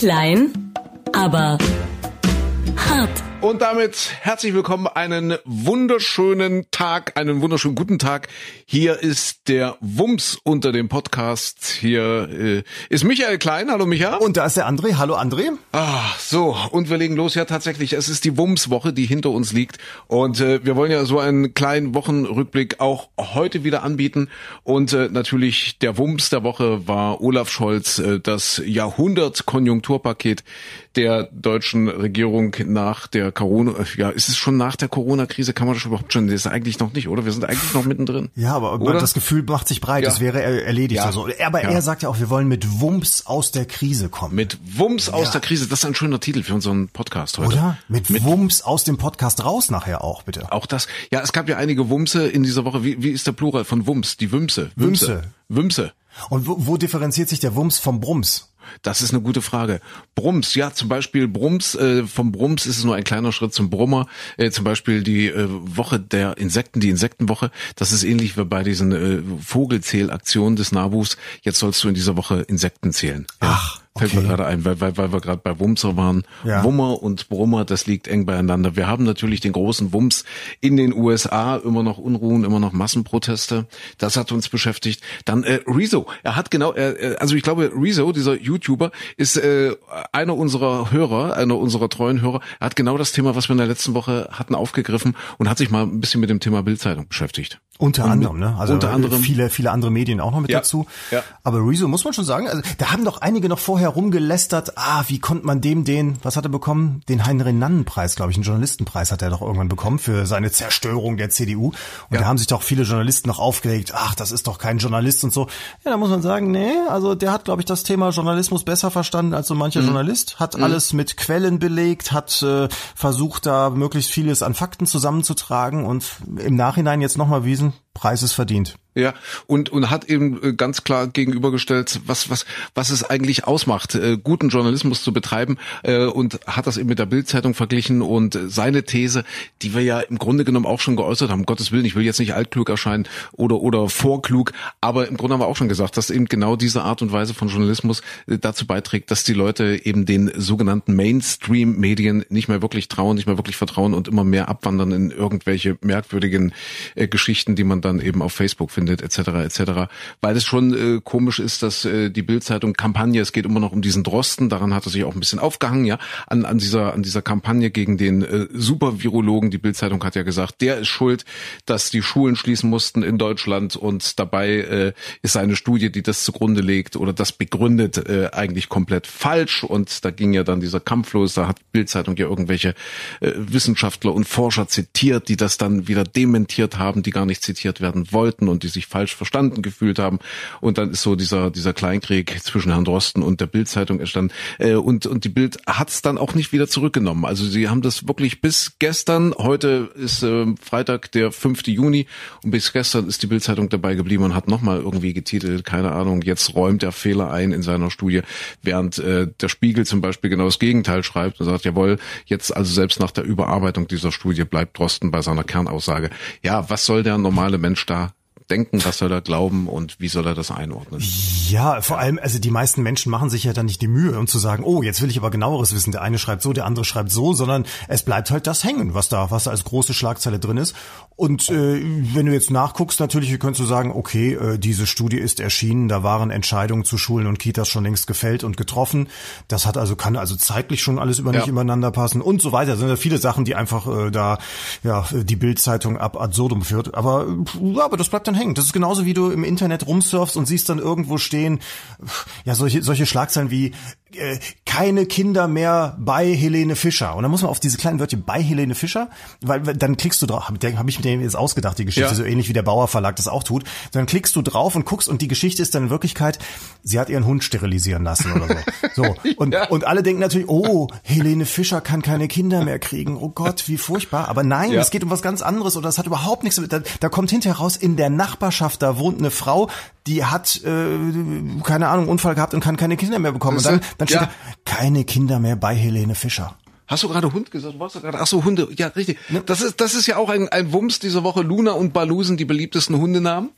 Klein, aber hart. Und damit herzlich willkommen, einen wunderschönen Tag, einen wunderschönen guten Tag. Hier ist der Wums unter dem Podcast. Hier äh, ist Michael Klein. Hallo Michael. Und da ist der André. Hallo André. Ah, so. Und wir legen los. Ja, tatsächlich. Es ist die Wums-Woche, die hinter uns liegt. Und äh, wir wollen ja so einen kleinen Wochenrückblick auch heute wieder anbieten. Und äh, natürlich der Wums der Woche war Olaf Scholz, äh, das Jahrhundert-Konjunkturpaket der deutschen Regierung nach der Corona, ja, ist es schon nach der Corona-Krise, kann man das überhaupt schon, das ist eigentlich noch nicht, oder? Wir sind eigentlich noch mittendrin. Ja, aber oder? das Gefühl macht sich breit, Ja. es wäre er- erledigt. Ja. Also. Aber Ja. er sagt ja auch, wir wollen mit Wumms aus der Krise kommen. Mit Wums aus Ja. der Krise, das ist ein schöner Titel für unseren Podcast heute. Oder? Mit, Wumms aus dem Podcast raus nachher auch, bitte. Auch das. Ja, es gab ja einige Wumse in dieser Woche. Wie, wie ist der Plural von Wums? Die Wümse. Wümse. Wümse. Und wo, wo differenziert sich der Wumms vom Brums? Das ist eine gute Frage. Brums, ja, zum Beispiel Brums, äh, vom Brums ist es nur ein kleiner Schritt zum Brummer. Äh, zum Beispiel die äh, Woche der Insekten, die Insektenwoche. Das ist ähnlich wie bei diesen äh, Vogelzählaktionen des NABUs. Jetzt sollst du in dieser Woche Insekten zählen. Ja. Ach, Fällt mir okay. gerade ein, weil, weil, weil wir gerade bei Wumser waren. Ja. Wummer und Brummer, das liegt eng beieinander. Wir haben natürlich den großen Wumms in den USA, immer noch Unruhen, immer noch Massenproteste. Das hat uns beschäftigt. Dann äh, Rezo, er hat genau, äh, also ich glaube, Rezo, dieser YouTuber, ist äh, einer unserer Hörer, einer unserer treuen Hörer. Er hat genau das Thema, was wir in der letzten Woche hatten, aufgegriffen und hat sich mal ein bisschen mit dem Thema Bildzeitung beschäftigt. Unter Und anderem, ne? Also unter anderem- viele, viele andere Medien auch noch mit Ja, dazu. ja. Aber Rezo muss man schon sagen, also da haben doch einige noch vorher rumgelästert, ah, wie konnte man dem den, was hat er bekommen? Den Heinrich-Nannen-Preis, glaube ich, einen Journalistenpreis hat er doch irgendwann bekommen für seine Zerstörung der CDU. Und Ja. da haben sich doch viele Journalisten noch aufgeregt, ach, das ist doch kein Journalist und so. Ja, da muss man sagen, nee, also der hat, glaube ich, das Thema Journalismus besser verstanden als so Mhm. mancher Journalist, hat alles mit Quellen belegt, hat äh, versucht, da möglichst vieles an Fakten zusammenzutragen und im Nachhinein jetzt nochmal wiesen, King ist verdient. Ja, und, und hat eben äh, ganz klar gegenübergestellt, was, was, was es eigentlich ausmacht, äh, guten Journalismus zu betreiben äh, und hat das eben mit der Bildzeitung verglichen und äh, seine These, die wir ja im Grunde genommen auch schon geäußert haben, Gottes Willen, ich will jetzt nicht altklug erscheinen oder, oder vorklug, aber im Grunde haben wir auch schon gesagt, dass eben genau diese Art und Weise von Journalismus äh, dazu beiträgt, dass die Leute eben den sogenannten Mainstream-Medien nicht mehr wirklich trauen, nicht mehr wirklich vertrauen und immer mehr abwandern in irgendwelche merkwürdigen äh, Geschichten, die man dann eben auf Facebook findet, etc. etc. Weil es schon äh, komisch ist, dass äh, die Bildzeitung Kampagne, es geht immer noch um diesen Drosten, daran hat er sich auch ein bisschen aufgehangen, ja, an, an dieser an dieser Kampagne gegen den äh, Supervirologen. Die Bildzeitung hat ja gesagt, der ist schuld, dass die Schulen schließen mussten in Deutschland und dabei äh, ist eine Studie, die das zugrunde legt oder das begründet, äh, eigentlich komplett falsch. Und da ging ja dann dieser Kampf los. Da hat Bildzeitung ja irgendwelche äh, Wissenschaftler und Forscher zitiert, die das dann wieder dementiert haben, die gar nicht zitiert werden wollten und die sich falsch verstanden gefühlt haben. Und dann ist so dieser dieser Kleinkrieg zwischen Herrn Drosten und der Bildzeitung entstanden. Äh, und und die Bild hat es dann auch nicht wieder zurückgenommen. Also sie haben das wirklich bis gestern. Heute ist äh, Freitag, der 5. Juni, und bis gestern ist die Bildzeitung dabei geblieben und hat nochmal irgendwie getitelt, keine Ahnung. Jetzt räumt er Fehler ein in seiner Studie, während äh, der Spiegel zum Beispiel genau das Gegenteil schreibt und sagt, jawohl, jetzt also selbst nach der Überarbeitung dieser Studie bleibt Drosten bei seiner Kernaussage. Ja, was soll der normale Mensch da denken, was soll er glauben und wie soll er das einordnen? Ja, vor allem, also die meisten Menschen machen sich ja dann nicht die Mühe, um zu sagen, oh, jetzt will ich aber genaueres wissen. Der eine schreibt so, der andere schreibt so, sondern es bleibt halt das hängen, was da, was da als große Schlagzeile drin ist. Und äh, wenn du jetzt nachguckst, natürlich könntest du sagen, okay, äh, diese Studie ist erschienen, da waren Entscheidungen zu Schulen und Kitas schon längst gefällt und getroffen. Das hat also kann also zeitlich schon alles über nicht Ja. übereinander passen und so weiter. Das sind ja viele Sachen, die einfach äh, da ja die Bildzeitung ab absurdum führt. Aber ja, aber das bleibt dann hängen. Das ist genauso wie du im Internet rumsurfst und siehst dann irgendwo stehen, ja solche solche Schlagzeilen wie äh, keine Kinder mehr bei Helene Fischer. Und dann muss man auf diese kleinen Wörter bei Helene Fischer, weil dann klickst du drauf, habe hab ich mir den jetzt ausgedacht, die Geschichte, Ja. so ähnlich wie der Bauer Verlag das auch tut. Dann klickst du drauf und guckst und die Geschichte ist dann in Wirklichkeit, sie hat ihren Hund sterilisieren lassen oder so. So. Und, Ja. und alle denken natürlich, oh, Helene Fischer kann keine Kinder mehr kriegen. Oh Gott, wie furchtbar. Aber nein, Ja. es geht um was ganz anderes oder das hat überhaupt nichts mit, da, da kommt hinterher raus, in der Nachbarschaft, da wohnt eine Frau, die hat, äh, keine Ahnung, Unfall gehabt und kann keine Kinder mehr bekommen. Und dann, dann steht Ja. da, keine Kinder mehr bei Helene Fischer. Hast du gerade Hund gesagt? Du warst doch gerade, ach so, Hunde. Ja, richtig. Das ist, das ist ja auch ein, ein Wumms diese Woche. Luna und Balu sind die beliebtesten Hundenamen.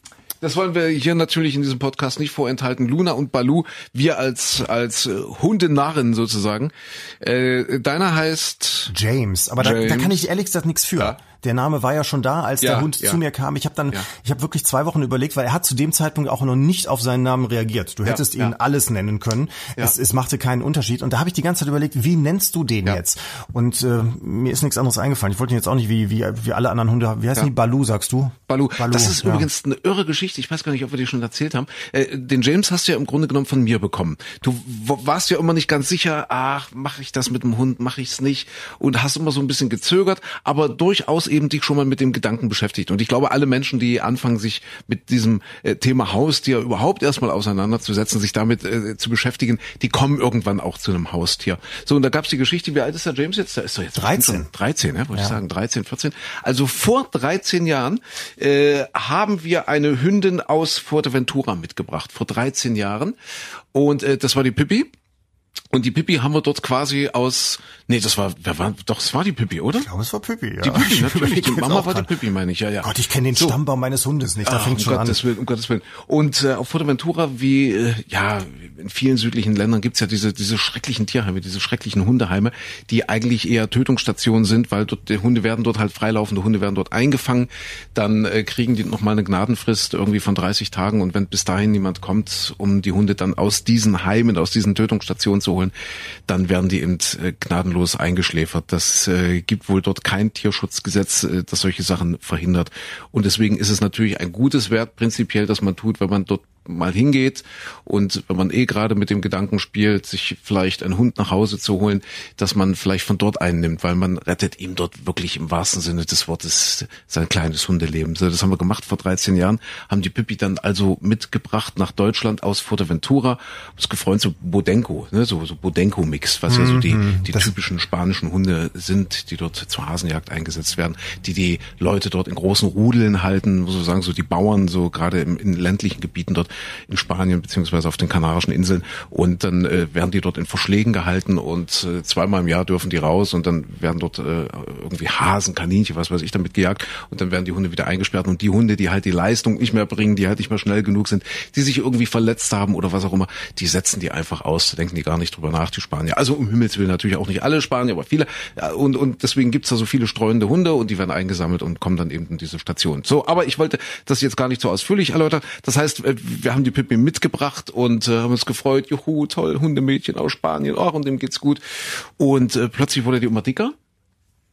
Das wollen wir hier natürlich in diesem Podcast nicht vorenthalten. Luna und Balu, wir als als äh, Hundenarren sozusagen. Äh, deiner heißt James, aber da, da kann ich ehrlich gesagt nichts für. Ja. Der Name war ja schon da, als Ja, der Hund ja. zu mir kam. Ich habe dann, Ja. ich habe wirklich zwei Wochen überlegt, weil er hat zu dem Zeitpunkt auch noch nicht auf seinen Namen reagiert. Du hättest ihn alles nennen können. Es, es machte keinen Unterschied. Und da habe ich die ganze Zeit überlegt, wie nennst du den jetzt? Und äh, mir ist nichts anderes eingefallen. Ich wollte ihn jetzt auch nicht wie wie wie alle anderen Hunde. haben. Wie heißen die? Balu, sagst du? Balu. Das ist übrigens eine irre Geschichte. Ich weiß gar nicht, ob wir die schon erzählt haben. Äh, den James hast du ja im Grunde genommen von mir bekommen. Du warst ja immer nicht ganz sicher, ach, mache ich das mit dem Hund, mache ich es nicht und hast immer so ein bisschen gezögert, aber durchaus eben dich schon mal mit dem Gedanken beschäftigt. Und ich glaube, alle Menschen, die anfangen, sich mit diesem äh, Thema Haustier überhaupt erstmal auseinanderzusetzen, sich damit äh, zu beschäftigen, die kommen irgendwann auch zu einem Haustier. So, und da gab's die Geschichte, wie alt ist der James jetzt? Da ist er jetzt 13. Schon 13, ja, wollte ich sagen, 13, 14. Also vor 13 Jahren äh, haben wir eine Hündin aus Fuerteventura mitgebracht, vor 13 Jahren. Und äh, das war die Pippi. Und die Pippi haben wir dort quasi aus, nee, das war, wer war, doch, es war die Pippi, oder? Ich glaube, es war Pippi, ja. Die Pippi, Ich natürlich. Die Mama war die. Pippi, meine ich, ja, ja. Gott, ich kenne den So. Stammbaum meines Hundes nicht. Da Ah, fängt um schon an. Gottes Willen, um Gottes Willen. Und äh, auf Fuerteventura, wie äh, ja in vielen südlichen Ländern gibt's ja diese diese schrecklichen Tierheime, diese schrecklichen Hundeheime, die eigentlich eher Tötungsstationen sind, weil dort die Hunde werden dort halt freilaufende Hunde werden dort eingefangen, dann äh, kriegen die noch mal eine Gnadenfrist irgendwie von 30 Tagen und wenn bis dahin niemand kommt, um die Hunde dann aus diesen Heimen, aus diesen Tötungsstationen zu holen, dann werden die eben äh, gnadenlos eingeschläfert. Das äh, gibt wohl dort kein Tierschutzgesetz, äh, das solche Sachen verhindert. Und deswegen ist es natürlich ein gutes Wert prinzipiell, dass man tut, wenn man dort mal hingeht und wenn man eh gerade mit dem Gedanken spielt, sich vielleicht einen Hund nach Hause zu holen, dass man vielleicht von dort einnimmt, weil man rettet ihm dort wirklich im wahrsten Sinne des Wortes sein kleines Hundeleben. So, das haben wir gemacht vor 13 Jahren, haben die Pippi dann also mitgebracht nach Deutschland aus Fuerteventura, uns gefreut so Bodenko, ne, so, so Bodenko-Mix, was ja so die, die typischen spanischen Hunde sind, die dort zur Hasenjagd eingesetzt werden, die die Leute dort in großen Rudeln halten, muss man sagen, so die Bauern, so gerade im, in ländlichen Gebieten dort in Spanien beziehungsweise auf den Kanarischen Inseln und dann äh, werden die dort in Verschlägen gehalten und äh, zweimal im Jahr dürfen die raus und dann werden dort äh, irgendwie Hasen, Kaninchen, was weiß ich, damit gejagt und dann werden die Hunde wieder eingesperrt und die Hunde, die halt die Leistung nicht mehr bringen, die halt nicht mehr schnell genug sind, die sich irgendwie verletzt haben oder was auch immer, die setzen die einfach aus, denken die gar nicht drüber nach, die Spanier. Also um Himmels Willen natürlich auch nicht alle Spanier, aber viele und, und deswegen gibt's da so viele streunende Hunde und die werden eingesammelt und kommen dann eben in diese Station. So, aber ich wollte das jetzt gar nicht so ausführlich erläutern. Das heißt, äh, wir haben die Pippi mitgebracht und äh, haben uns gefreut, juhu, toll, Hundemädchen aus Spanien, ach, und dem geht's gut. Und äh, plötzlich wurde die immer dicker.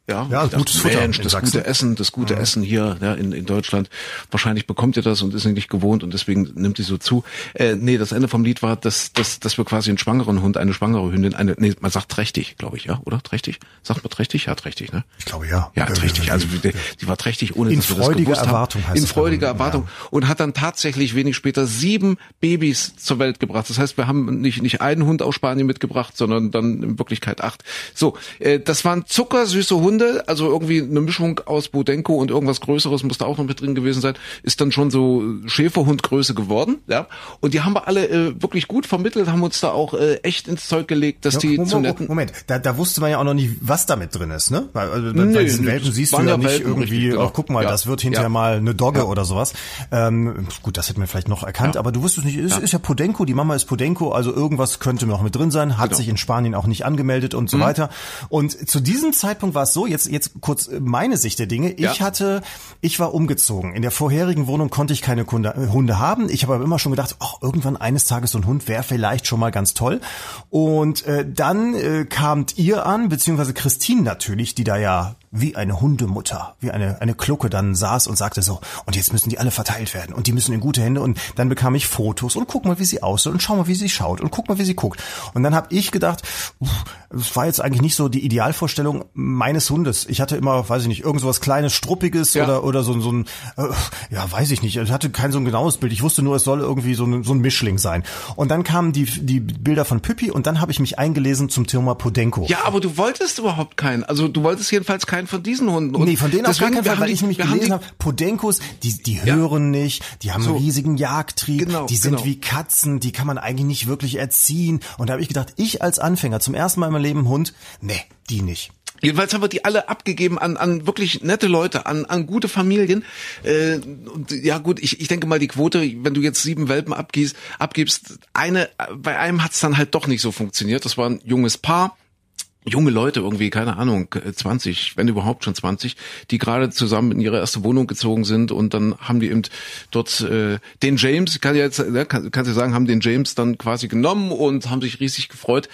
Ja, Ja, gutes Futter Mensch, das Sachsen. gute Essen, das gute Essen hier ja, in, in Deutschland. Wahrscheinlich bekommt ihr das und ist nicht gewohnt und deswegen nimmt sie so zu. Äh, nee, das Ende vom Lied war, dass, dass, dass wir quasi einen schwangeren Hund, eine schwangere Hündin, eine, nee, man sagt trächtig, glaube ich, ja, oder? Trächtig? Sagt man trächtig? Ja, trächtig, ne? Ich glaube ja. Ja, trächtig. Also die, die war trächtig, ohne In dass wir das freudiger gewusst Erwartung haben. heißt In freudiger Erwartung. Und hat dann tatsächlich wenig später sieben Babys zur Welt gebracht. Das heißt, wir haben nicht, nicht einen Hund aus Spanien mitgebracht, sondern dann in Wirklichkeit acht. So, äh, das waren zuckersüße Hunde, also irgendwie eine Mischung aus Bodenko und irgendwas Größeres muss da auch noch mit drin gewesen sein. Ist dann schon so Schäferhundgröße geworden, ja. Und die haben wir alle äh, wirklich gut vermittelt, haben uns da auch äh, echt ins Zeug gelegt, dass die Moment, zu netten Moment, da, da wusste man ja auch noch nicht, was damit drin ist, ne? Weil, also bei, Nee, diesen Welpen siehst du ja ja nicht Welpen, irgendwie, richtig, genau. oh, guck mal, Ja. das wird hinterher Ja. mal eine Dogge oder sowas. Ähm, gut, das hätten wir vielleicht noch erkannt, aber du wusstest nicht, es ist ja Podenko, die Mama ist Podenko, also irgendwas könnte noch mit drin sein, hat Genau. sich in Spanien auch nicht angemeldet und so Mhm. weiter. Und zu diesem Zeitpunkt war es so, jetzt, jetzt kurz meine Sicht der Dinge, ich Ja. hatte, ich war umgezogen. In der vorherigen Wohnung konnte ich keine Kunde, äh, Hunde haben. Ich habe aber immer schon gedacht, ach, irgendwann eines Tages so ein Hund wäre vielleicht schon mal ganz toll. Und äh, dann äh, kamt ihr an, beziehungsweise Christine natürlich, die da ja wie eine Hundemutter, wie eine, eine Klucke dann saß und sagte so, und jetzt müssen die alle verteilt werden und die müssen in gute Hände und dann bekam ich Fotos und guck mal, wie sie aussieht und schau mal, wie sie schaut und guck mal, wie sie guckt. Und dann habe ich gedacht, es war jetzt eigentlich nicht so die Idealvorstellung meines Hundes. Ich hatte immer, weiß ich nicht, irgend so was kleines, struppiges Ja. oder, oder so, so ein, äh, ja, weiß ich nicht, ich hatte kein so ein genaues Bild. Ich wusste nur, es soll irgendwie so ein, so ein Mischling sein. Und dann kamen die, die Bilder von Püppi und dann habe ich mich eingelesen zum Thema Podenko. Ja, aber du wolltest überhaupt keinen. Also du wolltest jedenfalls keinen von diesen Hunden. Und nee, von denen auf gar deswegen, keinen Fall, weil die- ich nämlich gelesen die- habe, Podenkos, die, die hören nicht, die haben So. einen riesigen Jagdtrieb, Genau, die sind genau. wie Katzen, die kann man eigentlich nicht wirklich erziehen. Und da habe ich gedacht, ich als Anfänger, zum ersten Mal in meinem Leben Hund, nee, die nicht. Jedenfalls haben wir die alle abgegeben an, an wirklich nette Leute, an, an gute Familien. Äh, und ja gut, ich, ich denke mal, die Quote, wenn du jetzt sieben Welpen abgibst, abgibst eine, bei einem hat's dann halt doch nicht so funktioniert. Das war ein junges Paar junge Leute irgendwie, keine Ahnung, 20, wenn überhaupt schon 20, die gerade zusammen in ihre erste Wohnung gezogen sind und dann haben die eben dort äh, den James, kann ja jetzt, ne, kann, kannst du sagen, haben den James dann quasi genommen und haben sich riesig gefreut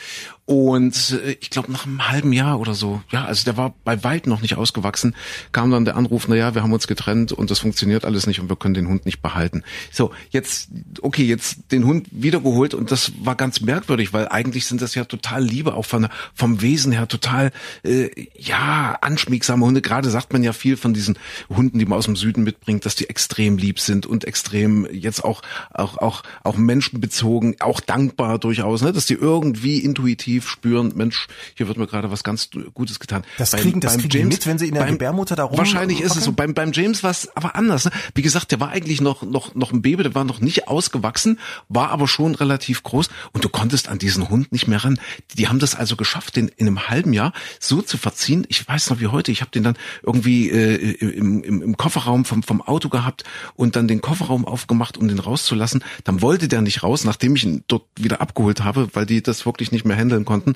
und äh, ich glaube, nach einem halben Jahr oder so, ja, also der war bei weitem noch nicht ausgewachsen, kam dann der Anruf, na ja, wir haben uns getrennt und das funktioniert alles nicht und wir können den Hund nicht behalten. So, jetzt, okay, jetzt den Hund wiedergeholt und das war ganz merkwürdig, weil eigentlich sind das ja total Liebe, auch von, vom Wesen her total, äh, ja, anschmiegsame Hunde. Gerade sagt man ja viel von diesen Hunden, die man aus dem Süden mitbringt, dass die extrem lieb sind und extrem jetzt auch, auch, auch, auch menschenbezogen, auch dankbar durchaus, ne, dass die irgendwie intuitiv intuitiv spüren, Mensch, hier wird mir gerade was ganz Gutes getan. Das beim, kriegen, das kriegen James, mit, wenn sie in der beim, Gebärmutter da rum. Wahrscheinlich ist es so. Beim, beim James war es aber anders. Ne? Wie gesagt, der war eigentlich noch, noch, noch ein Baby, der war noch nicht ausgewachsen, war aber schon relativ groß und du konntest an diesen Hund nicht mehr ran. Die haben das also geschafft, den in einem halben Jahr so zu verziehen. Ich weiß noch wie heute, ich habe den dann irgendwie äh, im, im, im Kofferraum vom, vom Auto gehabt und dann den Kofferraum aufgemacht, um den rauszulassen. Dann wollte der nicht raus, nachdem ich ihn dort wieder abgeholt habe, weil die das wirklich nicht mehr handeln konnten.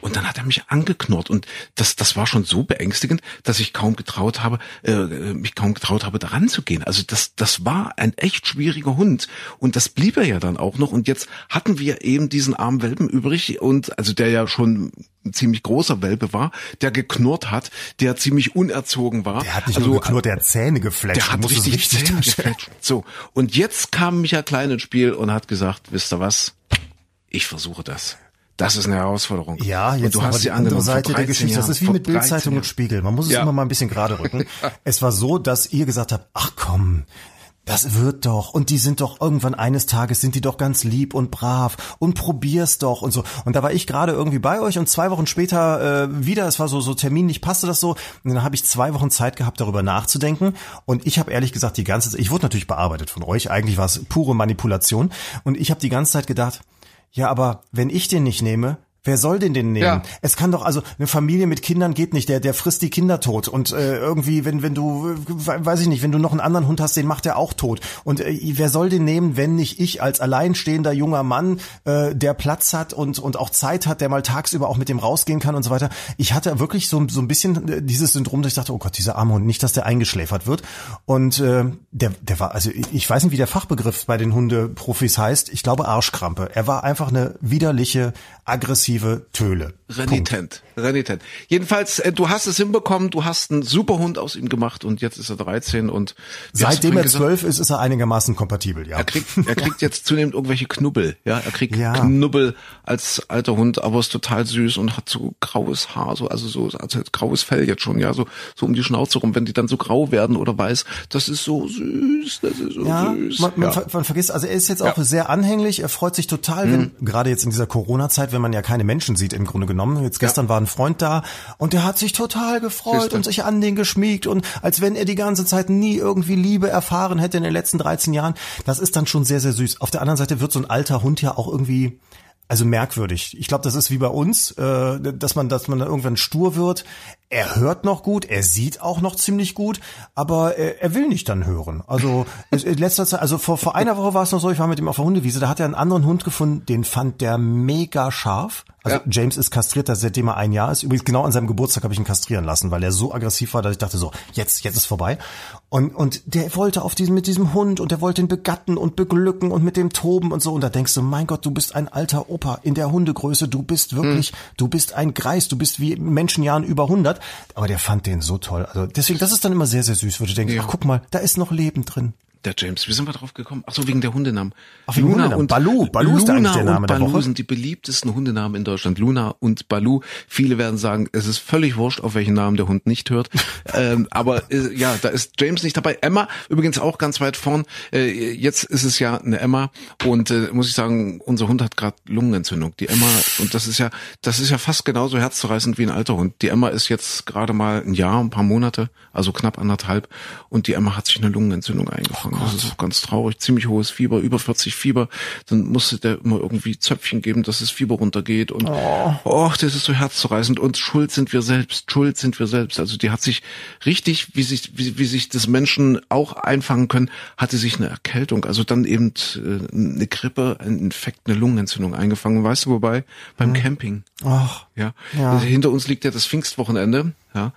Und dann hat er mich angeknurrt und das, das war schon so beängstigend, dass ich kaum getraut habe, äh, mich kaum getraut habe, daran zu gehen. Also das, das war ein echt schwieriger Hund und das blieb er ja dann auch noch. Und jetzt hatten wir eben diesen armen Welpen übrig und also der ja schon ein ziemlich großer Welpe war, der geknurrt hat, der ziemlich unerzogen war. Der hat nicht also, nur geknurrt, der hat Zähne gefletscht. Der hat richtig, richtig Zähne gefletscht. So. Und jetzt kam Michael Klein ins Spiel und hat gesagt, wisst ihr was? Ich versuche das. Das ist eine Herausforderung. Ja, jetzt und du hast die andere Seite der Geschichte. Jahren, das ist wie mit Bildzeitung und Spiegel. Man muss es ja. immer mal ein bisschen gerade rücken. es war so, dass ihr gesagt habt, ach komm, das wird doch. Und die sind doch irgendwann eines Tages sind die doch ganz lieb und brav und probier's doch und so. Und da war ich gerade irgendwie bei euch und zwei Wochen später äh, wieder, es war so so terminlich passte das so. Und dann habe ich zwei Wochen Zeit gehabt, darüber nachzudenken. Und ich habe ehrlich gesagt die ganze Zeit, ich wurde natürlich bearbeitet von euch. Eigentlich war es pure Manipulation. Und ich habe die ganze Zeit gedacht, ja, aber wenn ich den nicht nehme, Wer soll denn den nehmen? Ja. Es kann doch also eine Familie mit Kindern geht nicht, der der frisst die Kinder tot und äh, irgendwie wenn wenn du weiß ich nicht, wenn du noch einen anderen Hund hast, den macht er auch tot. Und äh, wer soll den nehmen, wenn nicht ich als alleinstehender junger Mann, äh, der Platz hat und und auch Zeit hat, der mal tagsüber auch mit dem rausgehen kann und so weiter. Ich hatte wirklich so so ein bisschen äh, dieses Syndrom, dass ich dachte, oh Gott, dieser arme Hund, nicht, dass der eingeschläfert wird. Und äh, der der war also ich weiß nicht, wie der Fachbegriff bei den Hundeprofis heißt. Ich glaube Arschkrampe. Er war einfach eine widerliche aggressive Töle. Renitent. Renitent. Jedenfalls, äh, du hast es hinbekommen, du hast einen super Hund aus ihm gemacht und jetzt ist er 13 und seitdem er 12 ist, ist er einigermaßen kompatibel, ja. Er kriegt, er kriegt jetzt zunehmend irgendwelche Knubbel, ja. Er kriegt ja. Knubbel als alter Hund, aber ist total süß und hat so graues Haar, so, also so, also graues Fell jetzt schon, ja, so, so um die Schnauze rum, wenn die dann so grau werden oder weiß, das ist so süß, das ist so ja, süß. Man, man, ja. man vergisst, also er ist jetzt auch sehr anhänglich, er freut sich total, wenn, mhm. gerade jetzt in dieser Corona-Zeit, wenn man ja keine Menschen sieht im Grunde genommen. Jetzt gestern ja. war ein Freund da und der hat sich total gefreut Siehste. und sich an den geschmiegt und als wenn er die ganze Zeit nie irgendwie Liebe erfahren hätte in den letzten 13 Jahren. Das ist dann schon sehr, sehr süß. Auf der anderen Seite wird so ein alter Hund ja auch irgendwie also merkwürdig. Ich glaube, das ist wie bei uns, äh, dass man, dass man dann irgendwann stur wird. Er hört noch gut, er sieht auch noch ziemlich gut, aber er, er will nicht dann hören. Also in letzter Zeit, also vor, vor einer Woche war es noch so, ich war mit ihm auf der Hundewiese, da hat er einen anderen Hund gefunden, den fand der mega scharf. Also ja. James ist kastriert, seitdem er ein Jahr ist. Übrigens genau an seinem Geburtstag habe ich ihn kastrieren lassen, weil er so aggressiv war, dass ich dachte so, jetzt, jetzt ist vorbei. Und, und der wollte auf diesem, mit diesem Hund und der wollte ihn begatten und beglücken und mit dem toben und so. Und da denkst du, mein Gott, du bist ein alter Opa in der Hundegröße. Du bist wirklich, hm. du bist ein Greis. Du bist wie Menschenjahren über 100. Aber der fand den so toll. Also deswegen, das ist dann immer sehr, sehr süß, würde ich denken, ja. ach guck mal, da ist noch Leben drin. Der James, wie sind wir drauf gekommen? Ach so, wegen der Hundenamen. Ach, wegen Luna Hundenamen. und Balu. Balu ist Luna der Name und Balu sind die beliebtesten Hundenamen in Deutschland. Luna und Balu. Viele werden sagen, es ist völlig wurscht, auf welchen Namen der Hund nicht hört. ähm, aber äh, ja, da ist James nicht dabei. Emma übrigens auch ganz weit vorn. Äh, jetzt ist es ja eine Emma und äh, muss ich sagen, unser Hund hat gerade Lungenentzündung. Die Emma und das ist ja, das ist ja fast genauso herzzerreißend wie ein alter Hund. Die Emma ist jetzt gerade mal ein Jahr, ein paar Monate, also knapp anderthalb und die Emma hat sich eine Lungenentzündung eingefangen. Oh das ist auch ganz traurig. Ziemlich hohes Fieber, über 40 Fieber. Dann musste der immer irgendwie Zöpfchen geben, dass das Fieber runtergeht. Und oh, oh das ist so herzzerreißend. Und schuld sind wir selbst. Schuld sind wir selbst. Also die hat sich richtig, wie sich, wie, wie sich das Menschen auch einfangen können, hatte sich eine Erkältung, also dann eben äh, eine Grippe, ein Infekt, eine Lungenentzündung eingefangen. Weißt du wobei? Beim hm. Camping. Ach, ja. ja. Hinter uns liegt ja das Pfingstwochenende. Ja.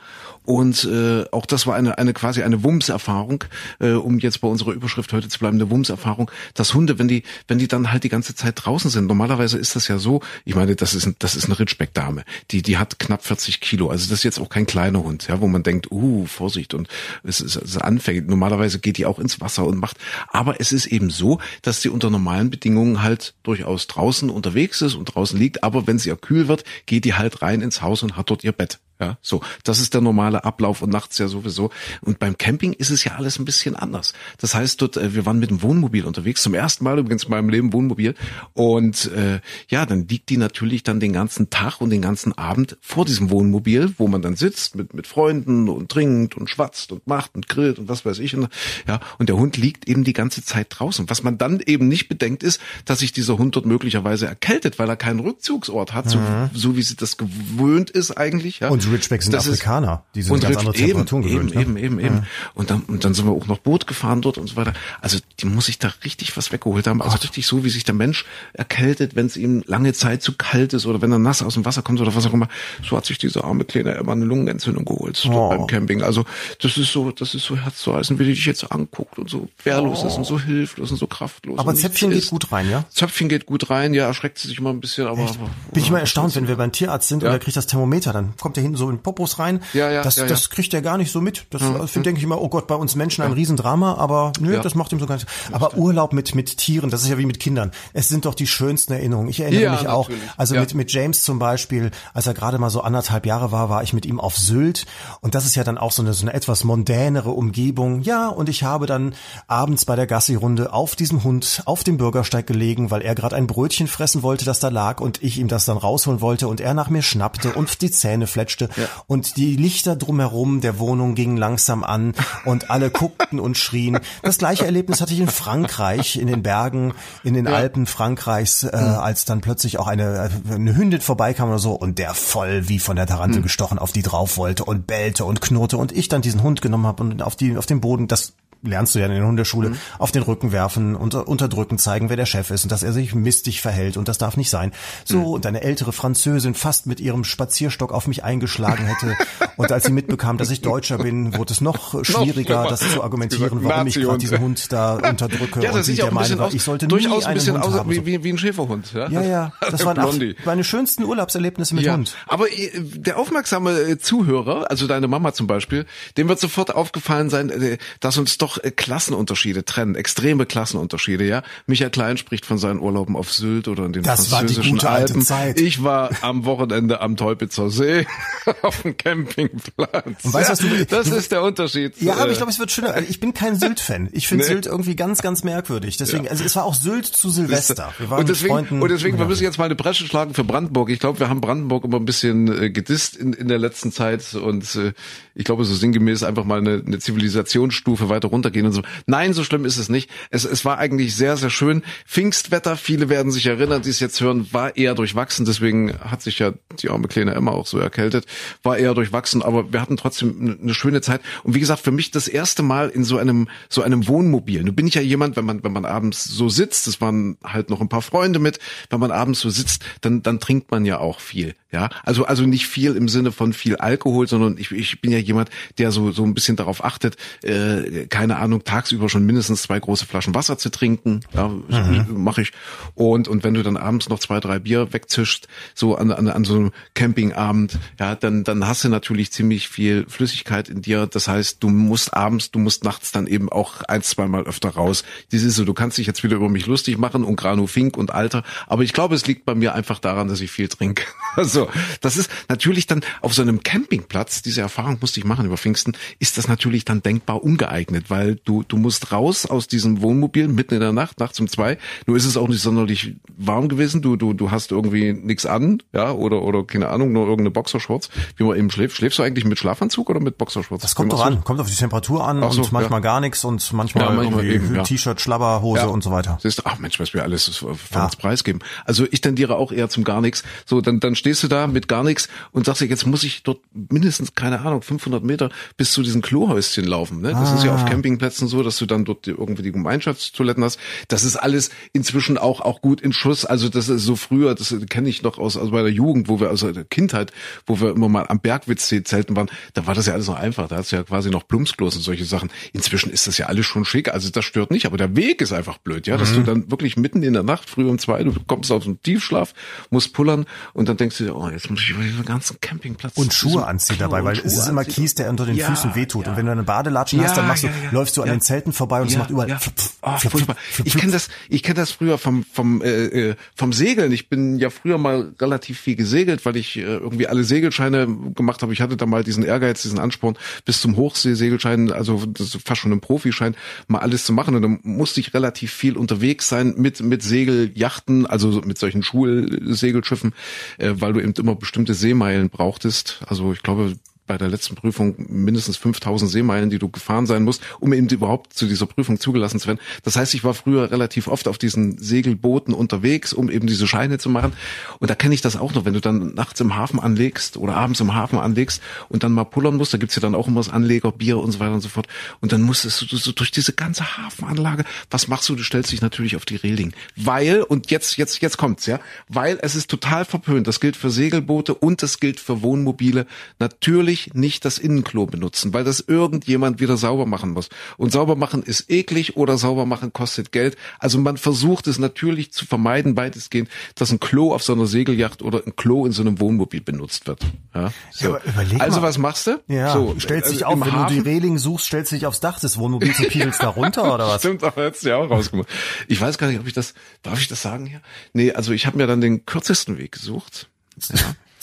Und äh, auch das war eine, eine quasi eine Wumms-Erfahrung, äh, um jetzt bei unserer Überschrift heute zu bleiben, eine Wumms-Erfahrung, dass Hunde, wenn die, wenn die dann halt die ganze Zeit draußen sind, normalerweise ist das ja so, ich meine, das ist, das ist eine Ritschbeck-Dame, die, die hat knapp 40 Kilo, also das ist jetzt auch kein kleiner Hund, ja, wo man denkt, uh, Vorsicht und es ist, es ist anfängt. Normalerweise geht die auch ins Wasser und macht, aber es ist eben so, dass sie unter normalen Bedingungen halt durchaus draußen unterwegs ist und draußen liegt, aber wenn sie ja kühl wird, geht die halt rein ins Haus und hat dort ihr Bett. Ja, so. Das ist der normale Ablauf und nachts ja sowieso. Und beim Camping ist es ja alles ein bisschen anders. Das heißt, dort, äh, wir waren mit dem Wohnmobil unterwegs, zum ersten Mal übrigens in meinem Leben Wohnmobil. Und äh, ja, dann liegt die natürlich dann den ganzen Tag und den ganzen Abend vor diesem Wohnmobil, wo man dann sitzt mit, mit Freunden und trinkt und schwatzt und macht und grillt und was weiß ich. Und, ja, und der Hund liegt eben die ganze Zeit draußen. Was man dann eben nicht bedenkt, ist, dass sich dieser Hund dort möglicherweise erkältet, weil er keinen Rückzugsort hat, mhm. so, so wie sie das gewöhnt ist eigentlich. Ja. Und und Ridgebacks sind das Afrikaner, die sind ganz andere Temperaturen eben, gewöhnt. Eben, ne? eben, eben, ja. Und dann, und dann sind wir auch noch Boot gefahren dort und so weiter. Also die muss sich da richtig was weggeholt haben. Also richtig so, wie sich der Mensch erkältet, wenn es ihm lange Zeit zu kalt ist oder wenn er nass aus dem Wasser kommt oder was auch immer. So hat sich diese arme Kleine immer eine Lungenentzündung geholt oh. beim Camping. Also das ist so, das ist so herzzerreißend, wie die dich jetzt anguckt und so wehrlos oh. ist und so hilflos und so kraftlos. Aber Zäpfchen geht gut rein, ja? Zöpfchen geht gut rein, ja, erschreckt sie sich immer ein bisschen, aber. aber Bin ich mal erstaunt, wenn wir beim Tierarzt sind ja. und er kriegt das Thermometer, dann kommt er hinten so in Popos rein. Ja, ja, das, ja, ja. das kriegt er gar nicht so mit. Das mhm. finde denke ich immer, oh Gott, bei uns Menschen ein Riesendrama, aber nö, das macht ihm so gar nicht. Aber Urlaub mit mit Tieren, das ist ja wie mit Kindern. Es sind doch die schönsten Erinnerungen. Ich erinnere mich auch, also mit mit James zum Beispiel, als er gerade mal so anderthalb Jahre war, war ich mit ihm auf Sylt und das ist ja dann auch so eine, so eine etwas mondänere Umgebung. Ja, und ich habe dann abends bei der Gassi-Runde auf diesem Hund auf dem Bürgersteig gelegen, weil er gerade ein Brötchen fressen wollte, das da lag und ich ihm das dann rausholen wollte und er nach mir schnappte und die Zähne fletschte ja. und die die Lichter drumherum der Wohnung gingen langsam an und alle guckten und schrien. Das gleiche Erlebnis hatte ich in Frankreich, in den Bergen, in den ja. Alpen Frankreichs, äh, mhm. als dann plötzlich auch eine, eine Hündin vorbeikam oder so und der voll wie von der Tarantel mhm. gestochen auf die drauf wollte und bellte und knurrte und ich dann diesen Hund genommen habe und auf die auf den Boden das lernst du ja in der Hundeschule, mhm. auf den Rücken werfen und unterdrücken, zeigen, wer der Chef ist und dass er sich mistig verhält und das darf nicht sein. So, mhm. und eine ältere Französin fast mit ihrem Spazierstock auf mich eingeschlagen hätte. und als sie mitbekam, dass ich Deutscher bin, wurde es noch schwieriger, das zu argumentieren, warum ich gerade diesen Hund da unterdrücke. Ja, das und sieht der Meinung war, ich sollte durchaus ein bisschen aus wie, wie, wie ein Schäferhund. Ja, ja, ja das waren auch meine schönsten Urlaubserlebnisse mit ja. Hund. Aber äh, der aufmerksame äh, Zuhörer, also deine Mama zum Beispiel, dem wird sofort aufgefallen sein, äh, dass uns doch Klassenunterschiede Klassenunterschiede trennen, extreme Klassenunterschiede, ja. Michael Klein spricht von seinen Urlauben auf Sylt oder in den das französischen war die Alpen. Zeit. Ich war am Wochenende am Teupitzer See auf dem Campingplatz. Und weißt, was du, das du, ist der Unterschied. Ja, aber ich glaube, es wird schöner. Ich bin kein Sylt-Fan. Ich finde nee. Sylt irgendwie ganz, ganz merkwürdig. Deswegen, ja. also es war auch Sylt zu Silvester. Wir waren und deswegen, Freunden, und deswegen, wir müssen jetzt mal eine Bresche schlagen für Brandenburg. Ich glaube, wir haben Brandenburg immer ein bisschen äh, gedisst in, in der letzten Zeit und äh, ich glaube, so sinngemäß einfach mal eine, eine Zivilisationsstufe weiter runtergehen und so. Nein, so schlimm ist es nicht. Es, es war eigentlich sehr, sehr schön. Pfingstwetter, viele werden sich erinnern, die es jetzt hören, war eher durchwachsen. Deswegen hat sich ja die arme kleine Emma auch so erkältet. War eher durchwachsen, aber wir hatten trotzdem eine schöne Zeit. Und wie gesagt, für mich das erste Mal in so einem, so einem Wohnmobil. Nun bin ich ja jemand, wenn man, wenn man abends so sitzt, es waren halt noch ein paar Freunde mit, wenn man abends so sitzt, dann, dann trinkt man ja auch viel. Ja, also, also nicht viel im Sinne von viel Alkohol, sondern ich, ich bin ja jemand, der so, so ein bisschen darauf achtet, äh, keine Ahnung, tagsüber schon mindestens zwei große Flaschen Wasser zu trinken. Ja, mhm. mache ich. Und, und wenn du dann abends noch zwei, drei Bier wegzischst, so an, an, an so einem Campingabend, ja, dann, dann hast du natürlich ziemlich viel Flüssigkeit in dir. Das heißt, du musst abends, du musst nachts dann eben auch ein, zweimal öfter raus. Das ist so, du kannst dich jetzt wieder über mich lustig machen und Granu Fink und Alter. Aber ich glaube, es liegt bei mir einfach daran, dass ich viel trinke. Also, das ist natürlich dann auf so einem Campingplatz, diese Erfahrung musste ich machen über Pfingsten, ist das natürlich dann denkbar ungeeignet, weil du, du musst raus aus diesem Wohnmobil mitten in der Nacht, nachts um zwei. Nur ist es auch nicht sonderlich warm gewesen. Du, du, du hast irgendwie nichts an, ja, oder, oder keine Ahnung, nur irgendeine Boxershorts, wie man eben schläft. Schläfst du eigentlich mit Schlafanzug oder mit Boxershorts? Das kommt doch an, kommt auf die Temperatur an so, und manchmal ja. gar nichts und manchmal, Ja, manchmal irgendwie ja. T-Shirt, Schlabberhose Ja. und so weiter. Siehst du, ach Mensch, was wir alles von Ja. uns preisgeben. Also ich tendiere auch eher zum gar nichts. So, dann, dann stehst du da mit gar nichts und sagst dir, jetzt muss ich dort mindestens, keine Ahnung, 500 Meter bis zu diesen Klohäuschen laufen. Ne? Das ist ja Ah. auf Campingplätzen so, dass du dann dort irgendwie die Gemeinschaftstoiletten hast. Das ist alles inzwischen auch, auch gut in Schuss. Also das ist so früher, das kenne ich noch aus, aus meiner Jugend, wo wir aus der Kindheit, wo wir immer mal am Bergwitz zelten waren, da war das ja alles noch einfach. Da hast du ja quasi noch Plumpsklos und solche Sachen. Inzwischen ist das ja alles schon schick. Also das stört nicht, aber der Weg ist einfach blöd, ja, dass Mhm. du dann wirklich mitten in der Nacht, früh um zwei, du kommst aus dem Tiefschlaf, musst pullern und dann denkst du dir, oh, jetzt muss ich über diesen ganzen Campingplatz. Und Schuhe anziehen dabei, weil es ist immer. Kies, der unter den Ja, Füßen wehtut. ja. Und wenn du eine Badelatschen hast, dann machst du, Ja, ja, ja. Läufst du an den Zelten vorbei und es macht überall flup, furchtbar. Ich kenne das, ich kenne das früher vom vom äh, äh, vom Segeln. Ich bin ja früher mal relativ viel gesegelt, weil ich äh, irgendwie alle Segelscheine gemacht habe. Ich hatte da mal diesen Ehrgeiz, diesen Ansporn bis zum Hochseesegelschein, also das fast schon ein Profischein, mal alles zu machen. Und dann musste ich relativ viel unterwegs sein mit mit Segeljachten, also mit solchen Schulsegelschiffen, äh, weil du eben immer bestimmte Seemeilen brauchtest. Also ich glaube bei der letzten Prüfung mindestens 5000 Seemeilen, die du gefahren sein musst, um eben überhaupt zu dieser Prüfung zugelassen zu werden. Das heißt, ich war früher relativ oft auf diesen Segelbooten unterwegs, um eben diese Scheine zu machen. Und da kenne ich das auch noch, wenn du dann nachts im Hafen anlegst oder abends im Hafen anlegst und dann mal pullern musst, da gibt's ja dann auch immer das Anleger, Bier und so weiter und so fort. Und dann musstest du so durch diese ganze Hafenanlage, was machst du? Du stellst dich natürlich auf die Reling. Weil, und jetzt, jetzt, jetzt kommt's, ja, weil es ist total verpönt. Das gilt für Segelboote und das gilt für Wohnmobile. Natürlich nicht das Innenklo benutzen, weil das irgendjemand wieder sauber machen muss. Und sauber machen ist eklig oder sauber machen kostet Geld. Also man versucht es natürlich zu vermeiden, weitestgehend, dass ein Klo auf so einer Segelyacht oder ein Klo in so einem Wohnmobil benutzt wird. Ja, so. überleg also mal. was machst du? Ja, so, stellst dich äh, auf, wenn Hafen? du die Reling suchst, stellst dich aufs Dach des Wohnmobils und pieselst da runter oder was? Stimmt, aber hättest du ja auch rausgemacht. Ich weiß gar nicht, ob ich das, darf ich das sagen hier? Nee, also ich habe mir dann den kürzesten Weg gesucht.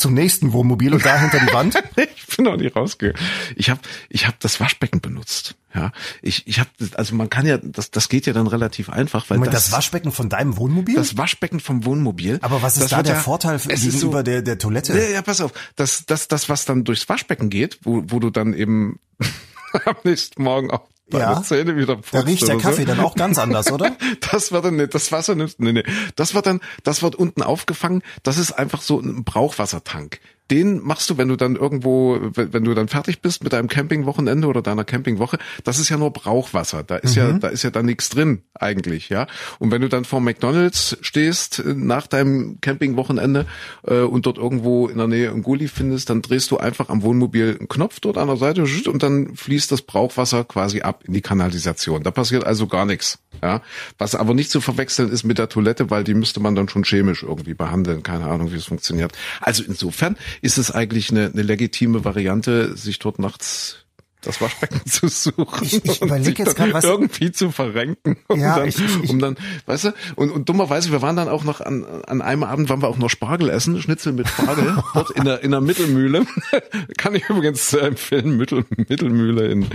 Zum nächsten Wohnmobil und da hinter die Wand? ich bin noch nicht rausgegangen. Ich habe ich hab das Waschbecken benutzt. Ja, ich ich habe also man kann ja das das geht ja dann relativ einfach, weil Moment, das, das Waschbecken von deinem Wohnmobil? das Waschbecken vom Wohnmobil. Aber was ist da der ja- Vorteil es gegenüber so, der, der Toilette? Ja, ja, pass auf. Das, das, das, was dann durchs Waschbecken geht, wo, wo du dann eben am nächsten Morgen auch deine Ja. Zähne wieder putzt Da riecht der Kaffee so. dann auch ganz anders, oder? Das wird dann nicht, das Wasser nimmt, nee, nee. Das wird dann, das wird unten aufgefangen. Das ist einfach so ein Brauchwassertank. Den machst du, wenn du dann irgendwo, wenn du dann fertig bist mit deinem Campingwochenende oder deiner Campingwoche. Das ist ja nur Brauchwasser. Da ist ja, da ist ja dann nichts drin eigentlich, ja. Und wenn du dann vor McDonald's stehst äh, nach deinem Campingwochenende äh, und dort irgendwo in der Nähe einen Gully findest, dann drehst du einfach am Wohnmobil einen Knopf dort an der Seite und dann fließt das Brauchwasser quasi ab in die Kanalisation. Da passiert also gar nichts. Ja, was aber nicht zu verwechseln ist mit der Toilette, weil die müsste man dann schon chemisch irgendwie behandeln. Keine Ahnung, wie es funktioniert. Also insofern ist es eigentlich eine, eine legitime Variante, sich dort nachts das Waschbecken zu suchen Ich- ich und überleg sich jetzt grad, was- irgendwie zu verrenken. Um, Ja, dann, ich- ich- um dann, weißt du, und, und dummerweise, wir waren dann auch noch an, an einem Abend waren wir auch noch Spargel essen, Schnitzel mit Spargel, dort in der, in der Mittelmühle. Kann ich übrigens äh, empfehlen, Mittel, Mittelmühle in,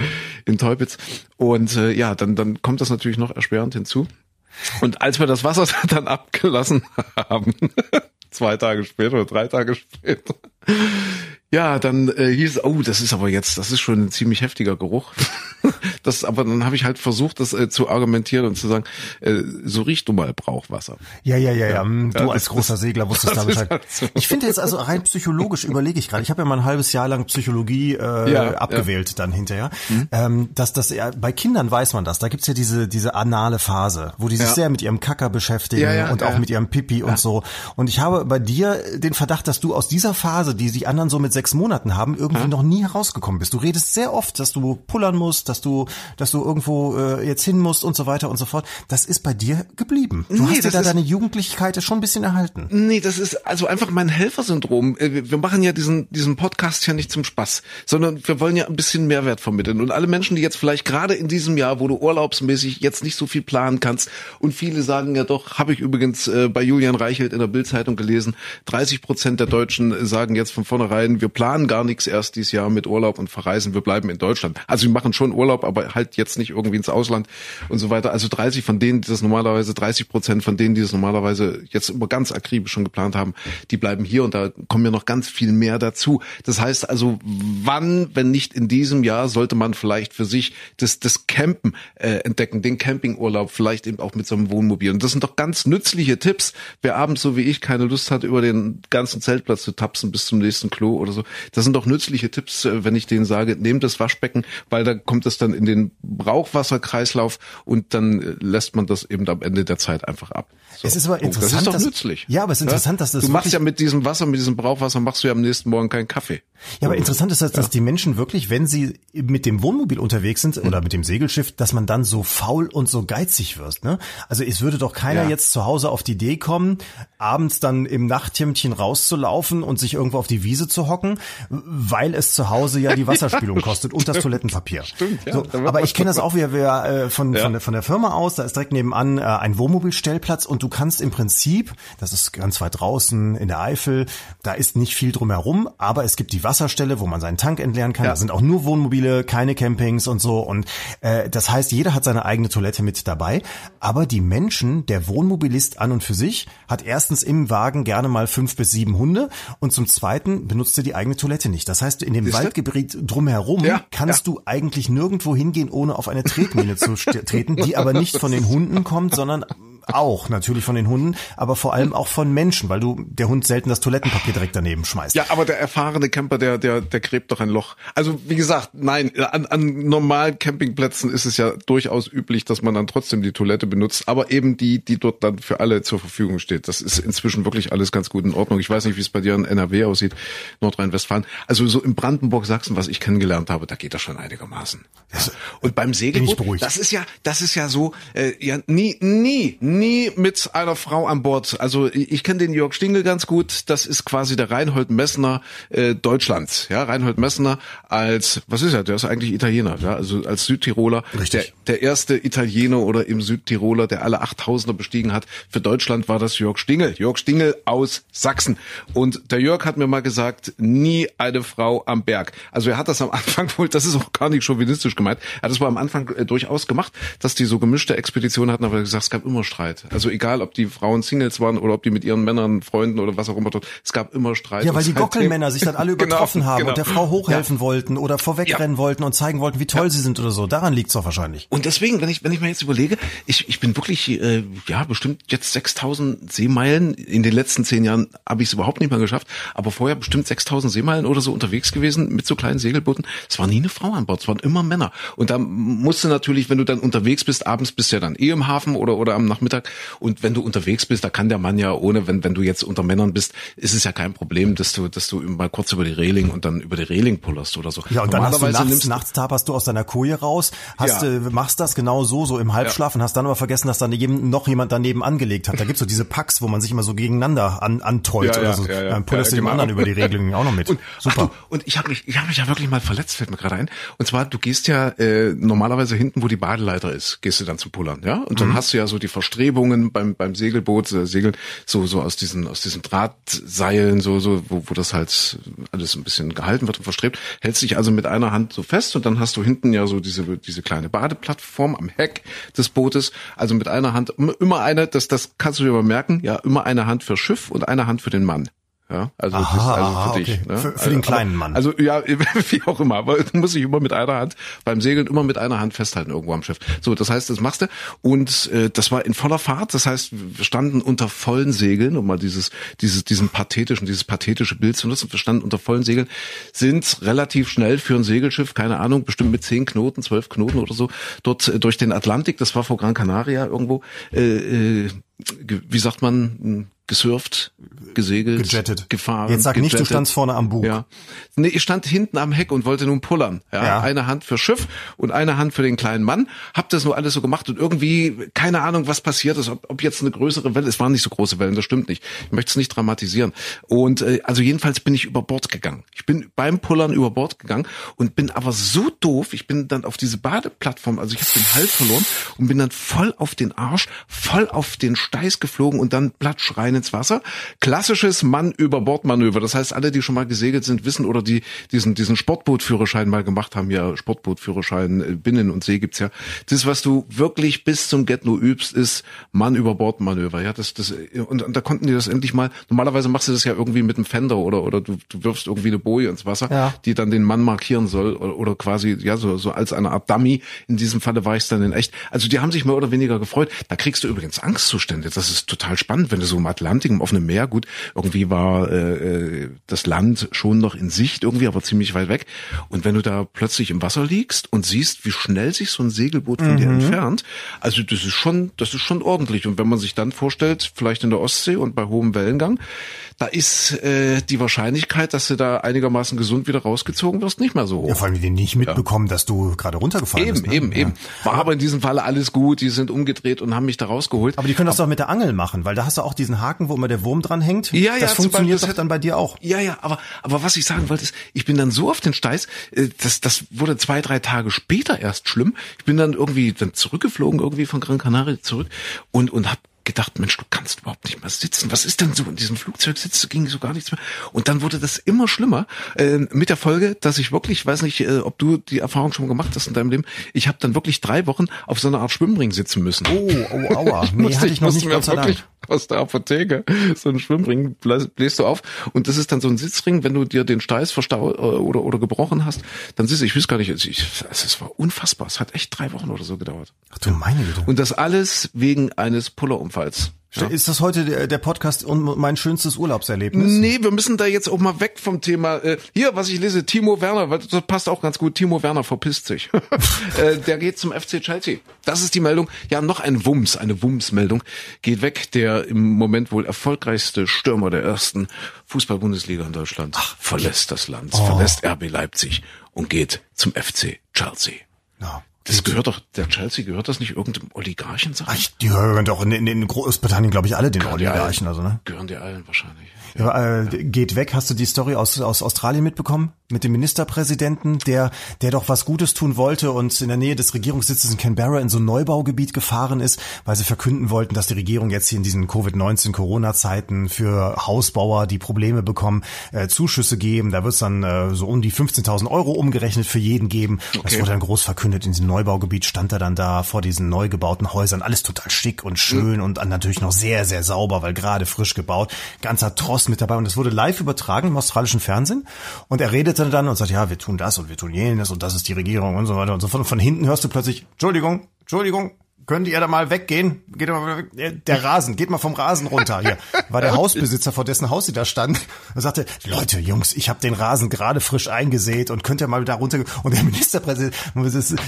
in Teupitz. Und äh, ja, dann, dann kommt das natürlich noch erschwerend hinzu. Und als wir das Wasser dann abgelassen haben, zwei Tage später oder drei Tage später, ja, dann äh, hieß es, oh, das ist aber jetzt, das ist schon ein ziemlich heftiger Geruch. Das, aber dann habe ich halt versucht, das äh, zu argumentieren und zu sagen, äh, so riecht du mal Brauchwasser. Ja, ja, ja, ja. hm, Du Ja, als großer Segler wusstest das da Bescheid. halt so. Ich finde jetzt also rein psychologisch überlege ich gerade. Ich habe ja mal ein halbes Jahr lang Psychologie äh, Ja, abgewählt dann hinterher. Ähm, dass das ja, bei Kindern weiß man das. Da gibt's ja diese diese anale Phase, wo die sich sehr mit ihrem Kacker beschäftigen und auch mit ihrem Pipi und so. Und ich habe bei dir den Verdacht, dass du aus dieser Phase, die die anderen so mit sechs Monaten haben, irgendwie noch nie herausgekommen bist. Du redest sehr oft, dass du pullern musst, dass du dass du irgendwo äh, jetzt hin musst und so weiter und so fort. Das ist bei dir geblieben. Du Nee, hast dir da deine Jugendlichkeit schon ein bisschen erhalten. Nee, das ist also einfach mein Helfersyndrom. Äh, Wir wir machen ja diesen, diesen Podcast ja nicht zum Spaß, sondern wir wollen ja ein bisschen Mehrwert vermitteln. Und alle Menschen, die jetzt vielleicht gerade in diesem Jahr, wo du urlaubsmäßig jetzt nicht so viel planen kannst, und viele sagen ja doch, habe ich übrigens äh, bei Julian Reichelt in der Bildzeitung gelesen, 30 Prozent der Deutschen sagen jetzt von vornherein, wir planen gar nichts erst dieses Jahr mit Urlaub und verreisen, wir bleiben in Deutschland. Also wir machen schon Urlaub Urlaub, aber halt jetzt nicht irgendwie ins Ausland und so weiter. Also 30 von denen, die das normalerweise, 30 Prozent von denen, die das normalerweise jetzt immer ganz akribisch schon geplant haben, die bleiben hier und da kommen ja noch ganz viel mehr dazu. Das heißt also, wann, wenn nicht in diesem Jahr, sollte man vielleicht für sich das, das Campen äh, entdecken, den Campingurlaub, vielleicht eben auch mit so einem Wohnmobil. Und das sind doch ganz nützliche Tipps. Wer abends so wie ich keine Lust hat, über den ganzen Zeltplatz zu tapsen bis zum nächsten Klo oder so, das sind doch nützliche Tipps, äh, wenn ich denen sage, nehmt das Waschbecken, weil da kommt es dann in den Brauchwasserkreislauf und dann äh, lässt man das eben am Ende der Zeit einfach ab. So. Es ist aber interessant. Das ist doch nützlich. Ja, aber es ist interessant, dass das. Du machst ja mit diesem Wasser, mit diesem Brauchwasser, machst du ja am nächsten Morgen keinen Kaffee. Ja, aber interessant ist, dass, dass die Menschen wirklich, wenn sie mit dem Wohnmobil unterwegs sind oder mit dem Segelschiff, dass man dann so faul und so geizig wird. Ne? Also es würde doch keiner Ja. jetzt zu Hause auf die Idee kommen, abends dann im Nachthemdchen rauszulaufen und sich irgendwo auf die Wiese zu hocken, weil es zu Hause ja die Wasserspülung kostet und das Toilettenpapier. Stimmt, ja, so, aber ich kenne das auch wieder wieder, äh, von, Ja. von, der, von der Firma aus. Da ist direkt nebenan äh, ein Wohnmobilstellplatz und du kannst im Prinzip, das ist ganz weit draußen in der Eifel, da ist nicht viel drumherum, aber es gibt die Wasserstelle, wo man seinen Tank entleeren kann. Ja. Da sind auch nur Wohnmobile, keine Campings und so. Und äh, das heißt, jeder hat seine eigene Toilette mit dabei. Aber die Menschen, der Wohnmobilist an und für sich, hat erstens im Wagen gerne mal fünf bis sieben Hunde und zum Zweiten benutzt er die eigene Toilette nicht. Das heißt, in dem Siehste? Waldgebiet drumherum Ja, kannst du eigentlich nirgendwo hingehen, ohne auf eine Tretmine zu treten, die aber nicht von den Hunden kommt, sondern auch natürlich von den Hunden, aber vor allem auch von Menschen, weil du der Hund selten das Toilettenpapier direkt daneben schmeißt. Ja, aber der erfahrene Camper, der, der, der gräbt doch ein Loch. Also wie gesagt, nein, an, an normalen Campingplätzen ist es ja durchaus üblich, dass man dann trotzdem die Toilette benutzt, aber eben die, die dort dann für alle zur Verfügung steht. Das ist inzwischen wirklich alles ganz gut in Ordnung. Ich weiß nicht, wie es bei dir in NRW aussieht, Nordrhein-Westfalen. Also so in Brandenburg, Sachsen, was ich kennengelernt habe, da geht das schon einigermaßen. Ja. Und beim Segelboot, das ist ja, das ist ja so, äh, ja nie, nie, nie mit einer Frau an Bord. Also ich, ich kenne den Jörg Stingel ganz gut. Das ist quasi der Reinhold Messner äh, Deutschlands. Ja, Reinhold Messner als, was ist er? Der ist eigentlich Italiener. Ja, also als Südtiroler. Richtig. Der, der erste Italiener oder im Südtiroler, der alle 8000er bestiegen hat. Für Deutschland war das Jörg Stingel. Jörg Stingel aus Sachsen. Und der Jörg hat mir mal gesagt, nie eine Frau am Berg. Also er hat das am Anfang wohl, das ist auch gar nicht chauvinistisch gemeint, er hat das wohl am Anfang äh, durchaus gemacht, dass die so gemischte Expeditionen hatten, aber er hat gesagt, es gab immer Streit. Also egal, ob die Frauen Singles waren oder ob die mit ihren Männern, Freunden oder was auch immer dort, es gab immer Streit. Ja, weil die Gockelmänner sich dann alle Genau, übertroffen haben genau. und der Frau hochhelfen wollten oder vorwegrennen wollten und zeigen wollten, wie toll sie sind oder so. Daran liegt's doch wahrscheinlich. Und deswegen, wenn ich, wenn ich mir jetzt überlege, ich, ich bin wirklich, äh, ja, bestimmt jetzt 6000 Seemeilen. In den letzten zehn Jahren habe ich es überhaupt nicht mehr geschafft, aber vorher bestimmt 6000 Seemeilen oder so unterwegs gewesen mit so kleinen Segelbooten. Es war nie eine Frau an Bord, es waren immer Männer. Und da musst du natürlich, wenn du dann unterwegs bist, abends bist du ja dann eh im Hafen oder, oder am Nachmittag. Und wenn du unterwegs bist, da kann der Mann ja ohne, wenn, wenn du jetzt unter Männern bist, ist es ja kein Problem, dass du, dass du mal kurz über die Reling und dann über die Reling pullerst oder so. Ja, und dann hast du nachts, nimmst- nachts taperst du aus deiner Koje raus, hast, Ja. äh, machst das genau so, so im Halbschlaf und hast dann aber vergessen, dass dann jedem, noch jemand daneben angelegt hat. Da gibt's so diese Packs, wo man sich immer so gegeneinander an, anteut Ja, oder ja, so. ja, ja. Dann pullerst Ja, du dem genau. anderen über die Regeln auch noch mit. Und, Super. Du, und ich habe mich, ich habe mich ja wirklich mal verletzt, fällt mir gerade ein. Und zwar, du gehst ja äh, normalerweise hinten, wo die Badeleiter ist, gehst du dann zum Pullern, ja? Und Mhm. dann hast du ja so die Verstrebungen beim beim Segelboot, äh, Segeln, so so aus diesen aus diesen Drahtseilen, so so wo, wo das halt alles ein bisschen gehalten wird und verstrebt. Hältst dich also mit einer Hand so fest und dann hast du hinten ja so diese diese kleine Badeplattform am Heck des Bootes. Also mit einer Hand immer eine, das das kannst du dir mal merken, ja, immer eine Hand für Schiff und eine Hand für den Mann. Ja, also, Aha, das, also aha, für dich. okay. Ne? Für- für Also, den kleinen aber, Mann. Also ja, wie auch immer, aber du musst dich immer mit einer Hand beim Segeln immer mit einer Hand festhalten irgendwo am Schiff. So, das heißt, das machst du und äh, das war in voller Fahrt. Das heißt, wir standen unter vollen Segeln, um mal dieses dieses diesen pathetischen, dieses pathetische Bild zu nutzen. Wir standen unter vollen Segeln, sind relativ schnell für ein Segelschiff, keine Ahnung, bestimmt mit zehn Knoten, zwölf Knoten oder so, dort äh, durch den Atlantik. Das war vor Gran Canaria irgendwo. Äh, äh, wie sagt man? Gesurft, gesegelt, Gejettet. gefahren. Jetzt sag nicht, du gejettet. standst vorne am Bug. Ja. Nee, ich stand hinten am Heck und wollte nun pullern. Ja, Ja. Eine Hand für Schiff und eine Hand für den kleinen Mann. Hab das nur alles so gemacht und irgendwie, keine Ahnung, was passiert ist, ob, ob jetzt eine größere Welle, es waren nicht so große Wellen, das stimmt nicht. Ich möchte es nicht dramatisieren. Und äh, also jedenfalls bin ich über Bord gegangen. Ich bin beim Pullern über Bord gegangen und bin aber so doof, ich bin dann auf diese Badeplattform, also ich habe den Halt verloren und bin dann voll auf den Arsch, voll auf den Steiß geflogen und dann platsch rein ins Wasser. Klassisches Mann über Bord Manöver. Das heißt, alle, die schon mal gesegelt sind, wissen oder die diesen diesen Sportbootführerschein mal gemacht haben, ja Sportbootführerschein äh, Binnen und See gibt's ja. Das, was du wirklich bis zum Get No übst, ist Mann über Bord Manöver. Ja, das das und, und da konnten die das endlich mal. Normalerweise machst du das ja irgendwie mit einem Fender oder oder du, du wirfst irgendwie eine Boje ins Wasser, Ja. die dann den Mann markieren soll oder, oder quasi ja so so als eine Art Dummy. In diesem Falle war ich dann in echt. Also die haben sich mehr oder weniger gefreut. Da kriegst du übrigens Angstzustände. Das ist total spannend, wenn du so im Atlantik, im offenen Meer, gut, irgendwie war äh, äh, das Land schon noch in Sicht irgendwie, aber ziemlich weit weg. Und wenn du da plötzlich im Wasser liegst und siehst, wie schnell sich so ein Segelboot von dir entfernt, also das ist schon, das ist schon ordentlich. Und wenn man sich dann vorstellt, vielleicht in der Ostsee und bei hohem Wellengang, da ist äh, die Wahrscheinlichkeit, dass du da einigermaßen gesund wieder rausgezogen wirst, nicht mehr so hoch. Ja, vor allem die nicht mitbekommen, dass du gerade runtergefallen Eben, bist. ne? eben, ja. eben. War aber in diesem Falle alles gut. Die sind umgedreht und haben mich da rausgeholt. Aber die können das doch mit der Angel machen, weil da hast du auch diesen Haken, wo immer der Wurm dran hängt. Ja, ja, das funktioniert das dann bei dir auch. Ja, ja, aber, aber was ich sagen wollte ist, ich bin dann so auf den Steiß, äh, das, das wurde zwei, drei Tage später erst schlimm. Ich bin dann irgendwie dann zurückgeflogen, irgendwie von Gran Canaria zurück und, und hab gedacht, Mensch, du kannst überhaupt nicht mehr sitzen. Was ist denn so in diesem Flugzeug sitzt, ging so gar nichts mehr. Und dann wurde das immer schlimmer, äh, mit der Folge, dass ich wirklich, ich weiß nicht, äh, ob du die Erfahrung schon mal gemacht hast in deinem Leben, ich habe dann wirklich drei Wochen auf so einer Art Schwimmring sitzen müssen. Oh, oh, aua. Nee, musste, hatte ich noch musste nicht, mir wirklich aus der Apotheke so einen Schwimmring blä- bläst du auf und das ist dann so ein Sitzring, wenn du dir den Steiß verstau äh, oder oder gebrochen hast, dann siehst du, ich weiß gar nicht, es- ich, es, es war unfassbar, es hat echt drei Wochen oder so gedauert. Ach du meine Güte. Und das alles wegen eines Pullerunfalls. Ja. Ist das heute der, Podcast und mein schönstes Urlaubserlebnis? Nee, wir müssen da jetzt auch mal weg vom Thema. Äh, hier, was ich lese, Timo Werner, das passt auch ganz gut. Timo Werner verpisst sich. äh, der geht zum FC Chelsea. Das ist die Meldung. Ja, noch ein Wumms, eine Wumms-Meldung. Geht weg, der im Moment wohl erfolgreichste Stürmer der ersten Fußball-Bundesliga in Deutschland verlässt das Land, Oh. verlässt RB Leipzig und geht zum FC Chelsea. Ja. Das gehört doch, der Chelsea gehört das nicht irgendeinem Oligarchen? Ach, die hören doch in, in, in Großbritannien, glaube ich, alle den Gehören Oligarchen, also, ne? Gehören die allen wahrscheinlich. Ja, äh, geht weg. Hast du die Story aus, aus Australien mitbekommen? Mit dem Ministerpräsidenten, der, der doch was Gutes tun wollte und in der Nähe des Regierungssitzes in Canberra in so ein Neubaugebiet gefahren ist, weil sie verkünden wollten, dass die Regierung jetzt hier in diesen Covid-19-Corona-Zeiten für Hausbauer, die Probleme bekommen, äh, Zuschüsse geben. Da wird es dann äh, so um die 15.000 Euro umgerechnet für jeden geben. Das Okay. wurde dann groß verkündet. In diesem Neubaugebiet stand er dann da vor diesen neu gebauten Häusern. Alles total schick und schön und dann natürlich noch sehr, sehr sauber, weil gerade frisch gebaut. Ganzer Tross mit dabei und es wurde live übertragen im australischen Fernsehen. Und er redete dann und sagt, ja, wir tun das und wir tun jenes und das ist die Regierung und so weiter und so fort. Und von hinten hörst du plötzlich, Entschuldigung, Entschuldigung, könnt ihr da mal weggehen? Geht mal weg. Der- Der Rasen, geht mal vom Rasen runter. Hier war der Hausbesitzer, vor dessen Haus sie da stand, und sagte, Leute, Jungs, ich habe den Rasen gerade frisch eingesät und könnt ihr mal da runter. Und der Ministerpräsident,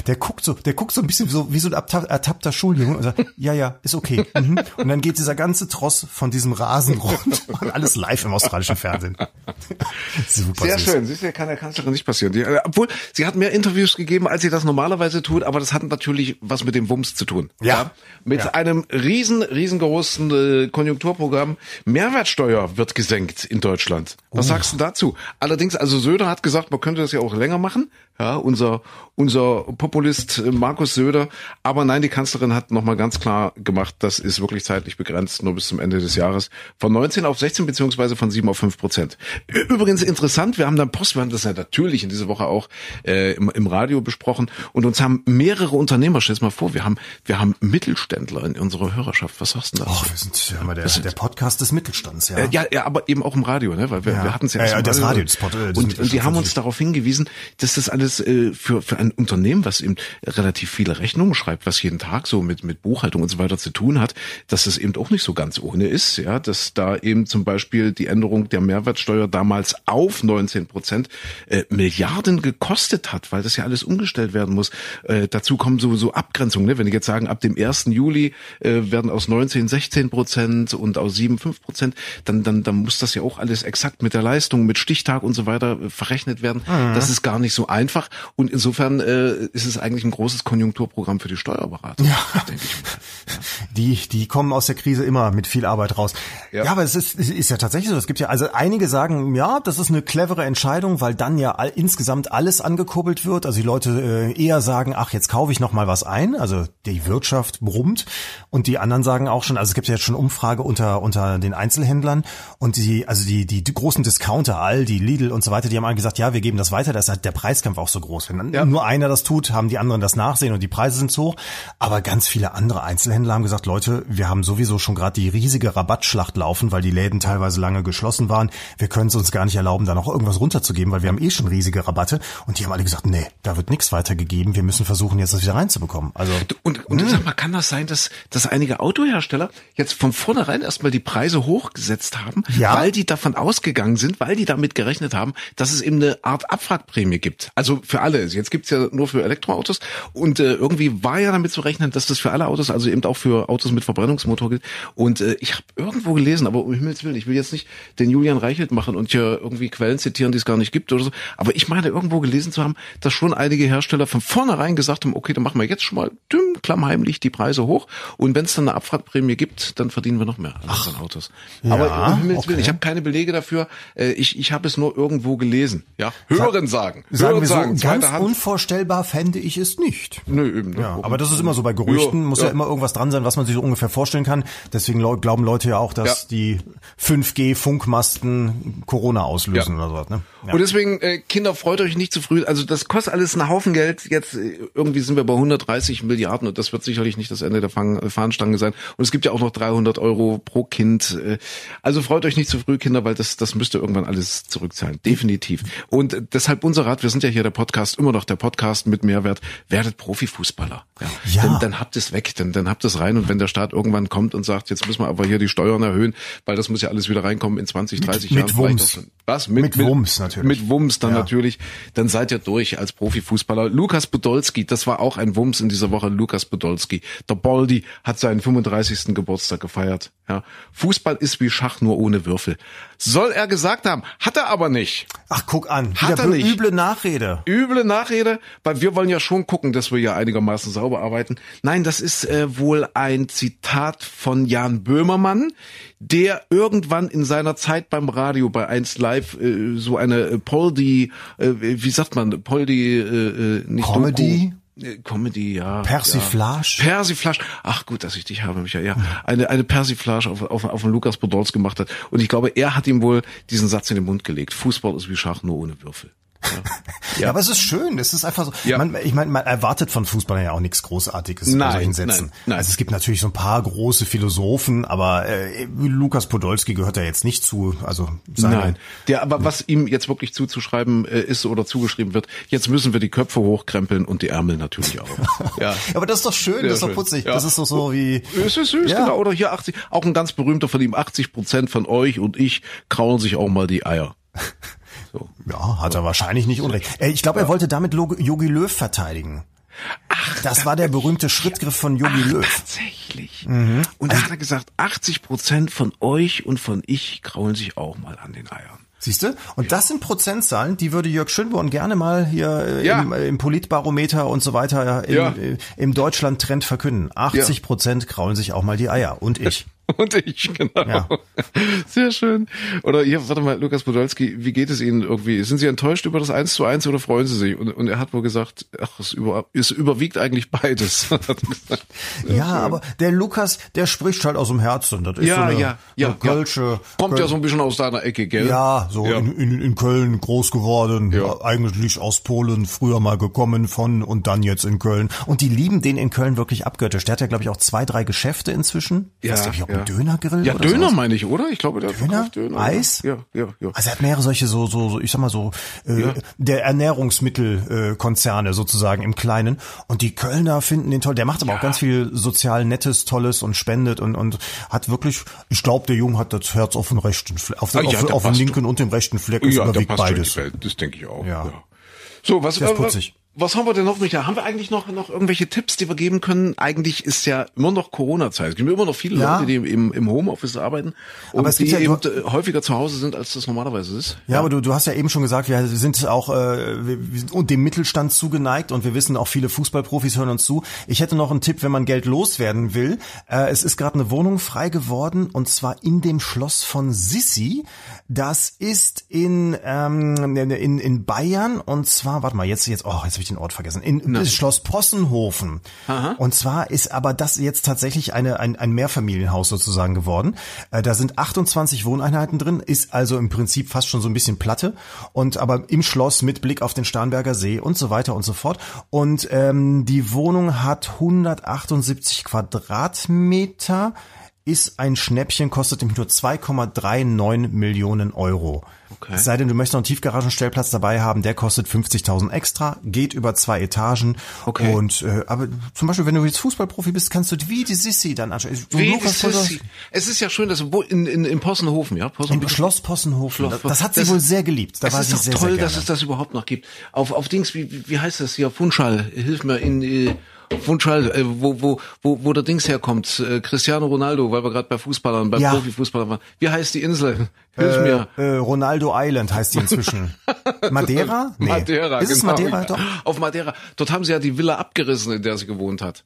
der guckt so, der guckt so ein bisschen so wie so ein ertapp- ertappter Schuljunge und sagt, ja, ja, ist okay. Mhm. Und dann geht dieser ganze Tross von diesem Rasen rund und alles live im australischen Fernsehen. Super Sehr süß. schön. Siehst du, kann der Kanzlerin nicht passieren. Die, äh, obwohl, sie hat mehr Interviews gegeben, als sie das normalerweise tut, aber das hat natürlich was mit dem Wumms zu tun. Ja. Mit Ja. einem riesen, riesengroßen äh, Konjunkturprogramm. Mehrwertsteuer wird gesenkt in Deutschland. Was Oh. sagst du dazu? Allerdings, also Söder hat gesagt, man könnte das ja auch länger machen. Ja, unser, unser Populist äh, Markus Söder. Aber nein, die Kanzlerin hat nochmal ganz klar gemacht, das ist wirklich zeitlich begrenzt, nur bis zum Ende des Jahres. Von 19 auf 16 beziehungsweise von 7 auf 5 Prozent. Übrigens interessant, wir haben dann Post, wir haben das ja natürlich in dieser Woche auch äh, im, im Radio besprochen und uns haben mehrere Unternehmer, stell dir mal vor, wir haben, wir haben Mittelständler in unserer Hörerschaft. Was sagst du denn dazu? Oh, wir sind ja immer der, sind- der Podcast des Mittelstands, ja. Äh, Ja, ja, aber eben auch im Radio, ne? Weil wir, Ja. wir hatten es ja, Ja, ja, das Radio, das Pod- äh, und, und die haben uns darauf hingewiesen, dass das alles äh, für für ein Unternehmen, was eben relativ viele Rechnungen schreibt, was jeden Tag so mit mit Buchhaltung und so weiter zu tun hat, dass es eben auch nicht so ganz ohne ist, ja, dass da eben zum Beispiel die Änderung der Mehrwertsteuer damals auf 19 Prozent äh, Milliarden gekostet hat, weil das ja alles umgestellt werden muss. Äh, dazu kommen so so Abgrenzungen, ne? wenn die jetzt sagen, ab dem 1. Juli äh, werden aus 19 16 Prozent und aus 7 5 Prozent, dann dann dann muss das ja auch alles exakt mit der Leistung, mit Stichtag und so weiter äh, verrechnet werden. Das ist gar nicht so einfach. Einfach. Und insofern äh, ist es eigentlich ein großes Konjunkturprogramm für die Steuerberater. Ja. Denke ich mal. Ja. Die, die kommen aus der Krise immer mit viel Arbeit raus. Ja, ja aber es ist, es ist ja tatsächlich so. Es gibt ja, also einige sagen, ja, das ist eine clevere Entscheidung, weil dann ja all, insgesamt alles angekurbelt wird. Also die Leute äh, eher sagen, ach, jetzt kaufe ich noch mal was ein. Also die Wirtschaft brummt. Und die anderen sagen auch schon, also es gibt ja jetzt schon Umfrage unter, unter den Einzelhändlern. Und die, also die, die, die großen Discounter, Aldi, Lidl und so weiter, die haben alle gesagt, ja, wir geben das weiter. Da ist halt der Preiskampf auch so groß. Wenn ja. nur einer das tut, haben die anderen das Nachsehen und die Preise sind so hoch. Aber ganz viele andere Einzelhändler haben gesagt, Leute, wir haben sowieso schon gerade die riesige Rabattschlacht laufen, weil die Läden teilweise lange geschlossen waren. Wir können es uns gar nicht erlauben, da noch irgendwas runterzugeben, weil wir haben eh schon riesige Rabatte. Und die haben alle gesagt, nee, da wird nichts weitergegeben. Wir müssen versuchen, jetzt das wieder reinzubekommen. Also und, und mh. sag mal, kann das sein, dass, dass einige Autohersteller jetzt von vornherein erstmal die Preise hochgesetzt haben, ja? weil die davon ausgegangen sind, weil die damit gerechnet haben, dass es eben eine Art Abwrackprämie gibt. Also für alle. Jetzt gibt's ja nur für Elektroautos. Und äh, irgendwie war ja damit zu rechnen, dass das für alle Autos, also eben auch für Autos mit Verbrennungsmotor gilt. Und äh, ich habe irgendwo gelesen, aber um Himmels Willen, ich will jetzt nicht den Julian Reichelt machen und hier irgendwie Quellen zitieren, die es gar nicht gibt oder so. Aber ich meine irgendwo gelesen zu haben, dass schon einige Hersteller von vornherein gesagt haben, okay, dann machen wir jetzt schon mal dümm, klammheimlich die Preise hoch. Und wenn es dann eine Abfahrtprämie gibt, dann verdienen wir noch mehr an unseren Autos. Ja, aber um Himmels okay. Willen, ich habe keine Belege dafür. Äh, ich ich habe es nur irgendwo gelesen. Ja, hören sagen. Sagen hören wir sagen. So, ganz Hand. unvorstellbar fände ich es nicht. Nö, eben. Ne? Ja, aber das ist immer so bei Gerüchten, ja, muss ja. ja immer irgendwas dran sein, was man sich so ungefähr vorstellen kann. Deswegen glauben Leute ja auch, dass die 5G-Funkmasten Corona auslösen oder so. Ne? Und deswegen, äh, Kinder, freut euch nicht zu früh. Also das kostet alles einen Haufen Geld. Jetzt äh, irgendwie sind wir bei 130 Milliarden und das wird sicherlich nicht das Ende der Fahnenstange sein. Und es gibt ja auch noch 300 Euro pro Kind. Äh, also freut euch nicht zu früh, Kinder, weil das, das müsst ihr irgendwann alles zurückzahlen. Definitiv. Und deshalb unser Rat, wir sind ja hier der Podcast, immer noch der Podcast mit Mehrwert. Werdet Profifußballer. Ja. ja. Dann, dann habt es weg, dann, dann habt es rein. Und wenn der Staat irgendwann kommt und sagt, jetzt müssen wir aber hier die Steuern erhöhen, weil das muss ja alles wieder reinkommen in 20, 30 mit, Jahren. Mit Wumms. Was? Mit, mit Wumms natürlich natürlich. Mit Wumms dann ja. natürlich. Dann seid ihr durch als Profifußballer. Lukas Podolski, das war auch ein Wumms in dieser Woche. Lukas Podolski. Der Baldi hat seinen 35. Geburtstag gefeiert. Ja. Fußball ist wie Schach nur ohne Würfel. Soll er gesagt haben. Hat er aber nicht. Ach, guck an. Hat er nicht. Üble Nachrede. Üble Nachrede, weil wir wollen ja schon gucken, dass wir ja einigermaßen sauber arbeiten. Nein, das ist äh, wohl ein Zitat von Jan Böhmermann, der irgendwann in seiner Zeit beim Radio bei 1 Live äh, so eine äh, Poldi, äh, wie sagt man, Poldi, äh, äh nicht Comedy? Doku, Comedy, ja. Persiflage? Ja. Persiflage. Ach gut, dass ich dich habe, Michael. Ja, eine eine Persiflage auf, auf, auf den Lukas Podolski gemacht hat. Und ich glaube, er hat ihm wohl diesen Satz in den Mund gelegt. Fußball ist wie Schach, nur ohne Würfel. Ja. ja. aber es ist schön. Es ist einfach so. Ja. Man, ich meine, man erwartet von Fußballern ja auch nichts Großartiges nein, bei solchen Sätzen. Nein, nein. Also es gibt natürlich so ein paar große Philosophen, aber äh, Lukas Podolski gehört da jetzt nicht zu. Also seine, nein. Der, aber was ihm jetzt wirklich zuzuschreiben äh, ist oder zugeschrieben wird, jetzt müssen wir die Köpfe hochkrempeln und die Ärmel natürlich auch. ja. aber das ist doch schön, Sehr das ist doch putzig. Ja. Das ist doch so wie. Es ist süß, ja. genau. Oder hier 80, auch ein ganz berühmter von ihm, 80 Prozent von euch und ich kraulen sich auch mal die Eier. So. Ja, hat er wahrscheinlich nicht unrecht. Ich glaube, er wollte damit Yogi Löw verteidigen. Ach, das war der berühmte Schrittgriff von Yogi Löw. Tatsächlich. Mhm. Und da also, hat er gesagt, 80 Prozent von euch und von ich kraulen sich auch mal an den Eiern. Siehst du? Und ja. das sind Prozentzahlen, die würde Jörg Schönborn gerne mal hier äh, ja. im, äh, im, Politbarometer und so weiter im, ja. Äh, im Deutschland-Trend verkünden. 80 Prozent kraulen sich auch mal die Eier. Und ich. Und ich, genau. Ja. Sehr schön. Oder hier, warte mal, Lukas Podolski, wie geht es Ihnen irgendwie? Sind Sie enttäuscht über das 1 zu 1 oder freuen Sie sich? Und, und er hat wohl gesagt, ach, es, über, es überwiegt eigentlich beides. ja, schön. aber der Lukas, der spricht halt aus dem Herzen. Das ist ja, so eine, ja, ja, eine Kölsche. Ja. Kommt Köl ja so ein bisschen aus deiner Ecke, gell? Ja, so ja. In, in, in Köln groß geworden, ja. eigentlich aus Polen früher mal gekommen von und dann jetzt in Köln. Und die lieben den in Köln wirklich abgöttisch. Der hat ja, glaube ich, auch zwei, drei Geschäfte inzwischen. Ja, das, ich, auch ja. Dönergrill? Ja, Döner sowas? meine ich, oder? Ich glaube, der Döner, Döner Eis? Ja, ja, ja. Also er hat mehrere solche so, so, so ich sag mal so, äh, ja. der Ernährungsmittelkonzerne äh, sozusagen im Kleinen. Und die Kölner finden den toll. Der macht aber ja. auch ganz viel sozial Nettes, Tolles und spendet und, und hat wirklich, ich glaube, der Junge hat das Herz auf dem rechten auf, ah, ja, auf, auf dem linken und dem rechten Fleck. Ist ja, überwiegt beides. Das denke ich auch. Ja. So, was, ist putzig. Was haben wir denn noch, Michael? Haben wir eigentlich noch, noch irgendwelche Tipps, die wir geben können? Eigentlich ist ja immer noch Corona-Zeit. Es gibt immer noch viele Ja. Leute, die im, im Homeoffice arbeiten und Aber es die ja- eben du- häufiger zu Hause sind, als das normalerweise ist. Ja, aber du, du hast ja eben schon gesagt, wir sind auch äh, wir, wir sind dem Mittelstand zugeneigt und wir wissen auch viele Fußballprofis hören uns zu. Ich hätte noch einen Tipp, wenn man Geld loswerden will. Äh, es ist gerade eine Wohnung frei geworden und zwar in dem Schloss von Sissi. Das ist in ähm, in in Bayern und zwar warte mal jetzt jetzt oh jetzt habe ich den Ort vergessen in das Schloss Possenhofen. Und zwar ist aber das jetzt tatsächlich eine ein, ein Mehrfamilienhaus sozusagen geworden. Äh, da sind 28 Wohneinheiten drin, ist also im Prinzip fast schon so ein bisschen Platte und aber im Schloss mit Blick auf den Starnberger See und so weiter und so fort. Und ähm, die Wohnung hat 178 Quadratmeter, ist ein Schnäppchen, kostet nämlich nur 2,39 Millionen Euro. Okay. Es sei denn, du möchtest noch einen Tiefgaragenstellplatz dabei haben, der kostet 50.000 extra, geht über zwei Etagen. Okay. Und äh, aber zum Beispiel, wenn du jetzt Fußballprofi bist, kannst du wie die Sissi dann anschauen. Wie Lukas, ist voll es, ist ja schön, dass wo in, in, in Possenhofen, ja, Possenhofen. Im Schloss Possenhofen. Schloss- Das hat sie das- wohl sehr geliebt. Da es war ist sie doch sehr, toll, sehr dass es das überhaupt noch gibt. Auf, auf Dings, wie, wie- heißt das hier? Funchal, hilf mir in äh, Funchal, äh, wo, wo, wo, wo der Dings herkommt. Äh, Cristiano Ronaldo, weil wir gerade bei Fußballern, bei Ja. Profifußballern waren. Wie heißt die Insel? Hilf mir. äh, äh, Ronaldo Island heißt die inzwischen. Madeira? Nee. Madeira, Ist es genau. Madeira? Doch. Auf Madeira. Dort haben sie ja die Villa abgerissen, in der sie gewohnt hat.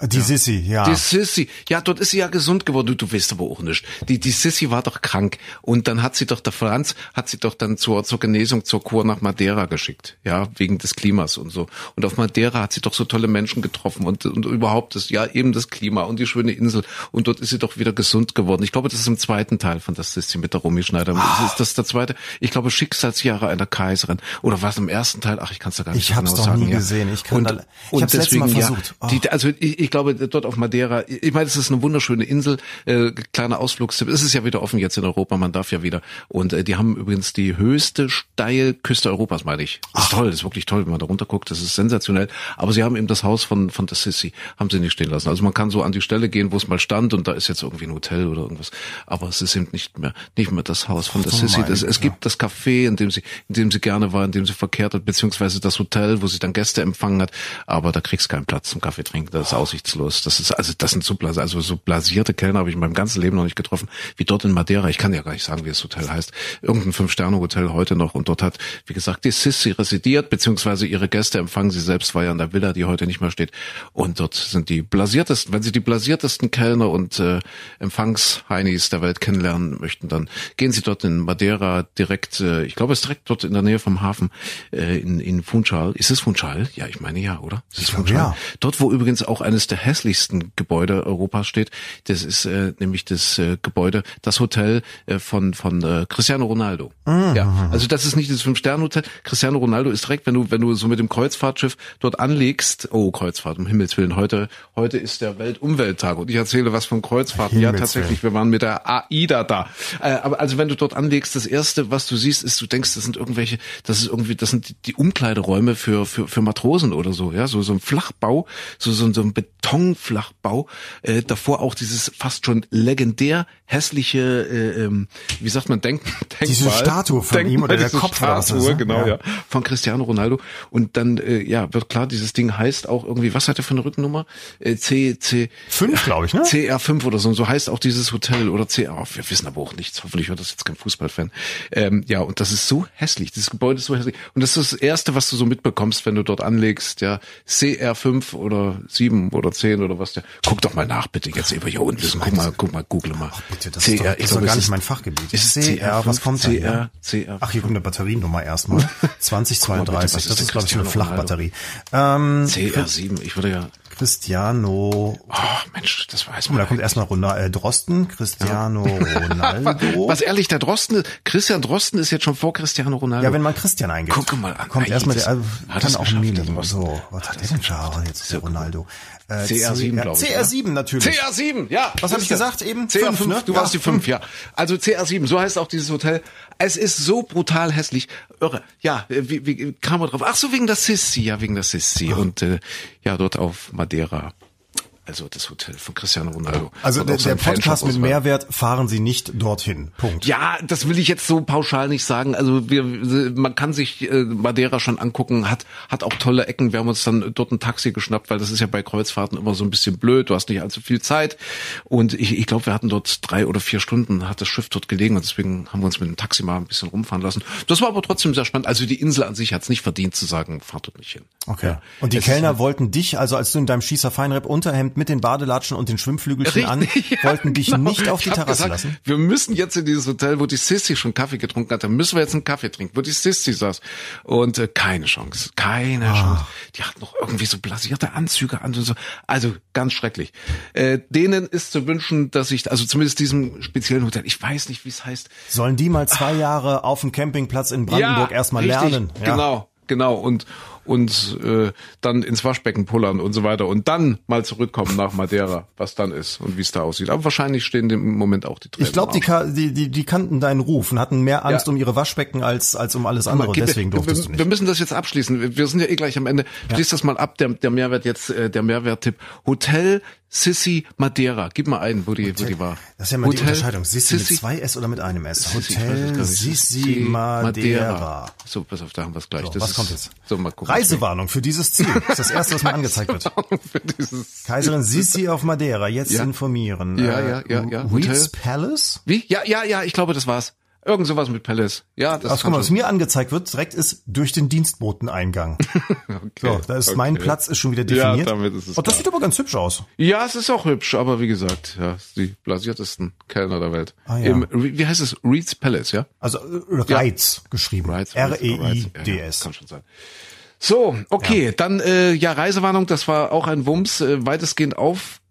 Die Sissi, ja. Die Sissy, ja, dort ist sie ja gesund geworden. Du, du weißt aber auch nicht. Die, die Sissy war doch krank. Und dann hat sie doch, der Franz hat sie doch dann zur, zur Genesung, zur Kur nach Madeira geschickt. Ja, wegen des Klimas und so. Und auf Madeira hat sie doch so tolle Menschen getroffen und, und überhaupt das, ja, eben das Klima und die schöne Insel. Und dort ist sie doch wieder gesund geworden. Ich glaube, das ist im zweiten Teil von das Sissy mit der Romy Schneider. Ah. Ist das der zweite? Ich glaube, Schicksalsjahre einer Kaiserin. Oder was im ersten Teil? Ach, ich kann es da gar nicht Ich so hab's genau doch sagen. nie ja. gesehen. Ich kann und, da- ich und hab's letztes Mal deswegen, versucht. Oh. Ja, die, also ich, ich glaube, dort auf Madeira, ich meine, es ist eine wunderschöne Insel, äh, kleiner Ausflugstipp. Es ist ja wieder offen jetzt in Europa, man darf ja wieder. Und äh, die haben übrigens die höchste Steilküste Europas, meine ich. Das ist toll, das ist wirklich toll, wenn man da runterguckt, das ist sensationell. Aber sie haben eben das Haus von von der Sissi, haben sie nicht stehen lassen. Also man kann so an die Stelle gehen, wo es mal stand und da ist jetzt irgendwie ein Hotel oder irgendwas. Aber es ist eben nicht mehr nicht mehr das Haus von der Sissi. mein Das, es gibt das Café, in dem sie in dem sie gerne war, in dem sie verkehrt hat, beziehungsweise das Hotel, wo sie dann Gäste empfangen hat. Aber da kriegst du keinen Platz zum Kaffee trinken. Das ist aussichtslos. Das ist also das sind so blas also so blasierte Kellner habe ich in meinem ganzen Leben noch nicht getroffen, wie dort in Madeira. Ich kann ja gar nicht sagen, wie das Hotel heißt. Irgendein Fünf-Sterne-Hotel heute noch und dort hat, wie gesagt, die Sissi residiert, beziehungsweise ihre Gäste empfangen. Sie selbst war ja in der Villa, die heute nicht mehr steht. Und dort sind die blasiertesten, wenn Sie die blasiertesten Kellner und äh, Empfangsheinis der Welt kennenlernen möchten, dann gehen Sie dort in Madeira direkt, äh, ich glaube, es ist direkt dort in der Nähe vom Hafen äh, in, in Funchal. Ist es Funchal? Ja, ich meine ja, oder? Ist es Funchal? ja. Dort, wo übrigens auch eines der hässlichsten Gebäude Europas steht, das ist äh, nämlich das äh, Gebäude, das Hotel äh, von von äh, Cristiano Ronaldo. Ja, also das ist nicht das Fünf-Sterne-Hotel. Cristiano Ronaldo ist direkt, wenn du wenn du so mit dem Kreuzfahrtschiff dort anlegst. Oh, Kreuzfahrt, um Himmels Willen. Heute heute ist der Weltumwelttag und ich erzähle was von Kreuzfahrten. Ja, tatsächlich, wir waren mit der AIDA da. Äh, aber also wenn du dort anlegst, das erste, was du siehst, ist, du denkst, das sind irgendwelche, das ist irgendwie, das sind die, die Umkleideräume für für für Matrosen oder so, ja, so so ein Flachbau, so so, so ein Betonflachbau. Äh, davor auch dieses fast schon legendär hässliche, äh, ähm, wie sagt man, Denk, Denkmal, Diese Statue von ihm oder der Kopf das ist, Statue, ne? genau, Ja. ja. von Cristiano Ronaldo. Und dann, äh, ja, wird klar, dieses Ding heißt auch irgendwie, was hat er für eine Rückennummer? Äh, C, C, Fünf, glaube ich, ne? CR5 oder so. Und so heißt auch dieses Hotel oder CR. Wir wissen aber auch nichts. Hoffentlich hört das jetzt kein Fußballfan. Ähm, ja, und das ist so hässlich. Dieses Gebäude ist so hässlich. Und das ist das Erste, was du so mitbekommst, wenn du dort anlegst. Ja, CR5 oder 7 oder 10 oder was der. Guck doch mal nach, bitte. Jetzt über hier unten. Guck mal, guck mal, google mal. Ach, bitte, das ist doch, ist doch gar nicht mein Fachgebiet. Ist CR, was kommt? CR, CR. Ach, hier kommt eine Batterienummer erstmal. 2032. was ist das ist, glaube ich, eine? Flachbatterie. Ähm, CR7. Ich würde ja. Cristiano. Oh, Mensch, das weiß man. da kommt erstmal Ronaldo, äh, Drosten, Cristiano Ronaldo. Was ehrlich, der Drosten, Christian Drosten ist jetzt schon vor Cristiano Ronaldo. Ja, wenn man Christian eingibt. Guck mal an. Kommt erstmal der, äh, hat kann auch Drosten. So, was hat der denn Haare? Jetzt ist der Ronaldo. Äh, CR7, CR glaube ich, CR7 natürlich. CR7, ja. Was hab ich gesagt eben? CR5, Fünf, ne? du Ja, warst die 5, ja. Also CR7, so heißt auch dieses Hotel. Es ist so brutal hässlich. Irre. Ja, wie, wie kam man drauf? Ach so, wegen der Sissi, ja, wegen der Sissi. Und äh, ja, dort auf Madeira. Also das Hotel von Cristiano Ronaldo. Also der, der Podcast mit. Mehrwert fahren Sie nicht dorthin. Punkt. Ja, das will ich jetzt so pauschal nicht sagen. Also wir, man kann sich äh, Madeira schon angucken, hat hat auch tolle Ecken. Wir haben uns dann dort ein Taxi geschnappt, weil das ist ja bei Kreuzfahrten immer so ein bisschen blöd. Du hast nicht allzu viel Zeit. Und ich, ich glaube, wir hatten dort drei oder vier Stunden, hat das Schiff dort gelegen und deswegen haben wir uns mit dem Taxi mal ein bisschen rumfahren lassen. Das war aber trotzdem sehr spannend. Also die Insel an sich hat es nicht verdient zu sagen, fahrt dort nicht hin. Okay. Und die Es Kellner wollten dich, also als du in deinem Schießer Feinripp Unterhemd mit den Badelatschen und den Schwimmflügelchen an, Richtig, ja, wollten dich genau. nicht auf die Terrasse gesagt, lassen. Wir müssen jetzt in dieses Hotel, wo die Sissy schon Kaffee getrunken hat, da müssen wir jetzt einen Kaffee trinken, wo die Sissy saß. Und äh, keine Chance, keine Ah. Chance. Die hat noch irgendwie so blasierte Anzüge an und so. Also ganz schrecklich. Äh, denen ist zu wünschen, dass ich, also zumindest diesem speziellen Hotel, ich weiß nicht, wie es heißt. Sollen die mal zwei Jahre auf dem Campingplatz in Brandenburg erstmal richtig, lernen? Ja. Genau, genau. Und und äh, dann ins Waschbecken pullern und so weiter und dann mal zurückkommen nach Madeira, was dann ist und wie es da aussieht. Aber wahrscheinlich stehen im Moment auch die Tränen. Ich glaube, die, die, die, kannten deinen Ruf und hatten mehr Angst Ja. um ihre Waschbecken als, als um alles andere. Gib- Deswegen wir, durftest du wir, nicht. wir müssen das jetzt abschließen. Wir- Wir sind ja eh gleich am Ende. Schließ das mal ab, der, der Mehrwert jetzt, äh, der Mehrwerttipp. Hotel Sissi Madeira. Gib mal ein, wo die, wo die war. Das ist ja mal die Hotel Unterscheidung. Sissi mit zwei S oder mit einem S? Hotel. Sissi Madeira. So, pass auf, da haben wir es gleich. So, Das was ist- kommt jetzt? So, mal gucken. Reisewarnung für dieses Ziel. Das ist das erste, was mir angezeigt wird. Kaiserin Sissi auf Madeira, jetzt Ja. informieren. Ja, Äh, ja, ja, ja. Reed's Hotel. Palace? Wie? Ja, ja, ja, ich glaube, das war's. Irgend sowas mit Palace. Ja, das Ach, kann guck mal, was mir angezeigt wird, direkt ist durch den Dienstboteneingang. So, da ist mein okay. Platz ist schon wieder Ja, definiert. damit ist es oh, das klar. sieht aber ganz hübsch aus. Ja, es ist auch hübsch, aber wie gesagt, ja, die blasiertesten Kellner der Welt. Ah, ja. Im, wie heißt es? Reed's Palace, ja? Also äh, Reiz geschrieben. Ja, ja, R-E-I-D-S. kann schon sein. So, okay, dann äh, ja Reisewarnung, das war auch ein Wumms, äh, weitestgehend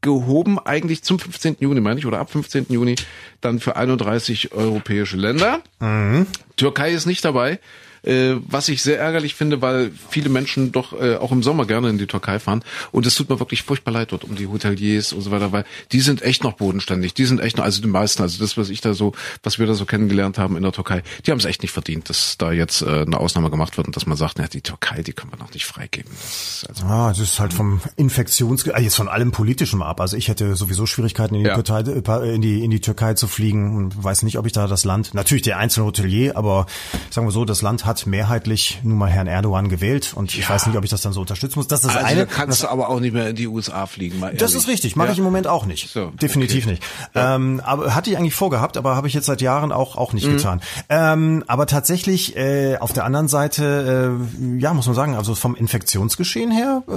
aufgehoben, eigentlich zum 15. Juni, meine ich, oder ab 15. Juni, dann für 31 europäische Länder. Mhm. Türkei ist nicht dabei. Äh, was ich sehr ärgerlich finde, weil viele Menschen doch äh, auch im Sommer gerne in die Türkei fahren. Und es tut mir wirklich furchtbar leid dort um die Hoteliers und so weiter, weil die sind echt noch bodenständig. Die sind echt noch, also die meisten, also das, was ich da so, was wir da so kennengelernt haben in der Türkei, die haben es echt nicht verdient, dass da jetzt äh, eine Ausnahme gemacht wird und dass man sagt, na, die Türkei, die können wir noch nicht freigeben. Das ist also, Ah, das ist halt vom Infektions, äh, jetzt von allem Politischen ab. Also ich hätte sowieso Schwierigkeiten in die, Ja. Türkei, äh, in die in die Türkei zu fliegen und weiß nicht, ob ich da das Land, natürlich der einzelne Hotelier, aber sagen wir so, das Land hat mehrheitlich nun mal Herrn Erdogan gewählt und ich Ja. weiß nicht, ob ich das dann so unterstützen muss. Das ist also eine. da kannst du aber auch nicht mehr in die USA fliegen, mal Das ist richtig, mache Ja. ich im Moment auch nicht. So, Definitiv okay. nicht. Ähm, aber hatte ich eigentlich vorgehabt, aber habe ich jetzt seit Jahren auch auch nicht Mhm. getan. Ähm, aber tatsächlich äh, auf der anderen Seite, äh, ja, muss man sagen, also vom Infektionsgeschehen her äh,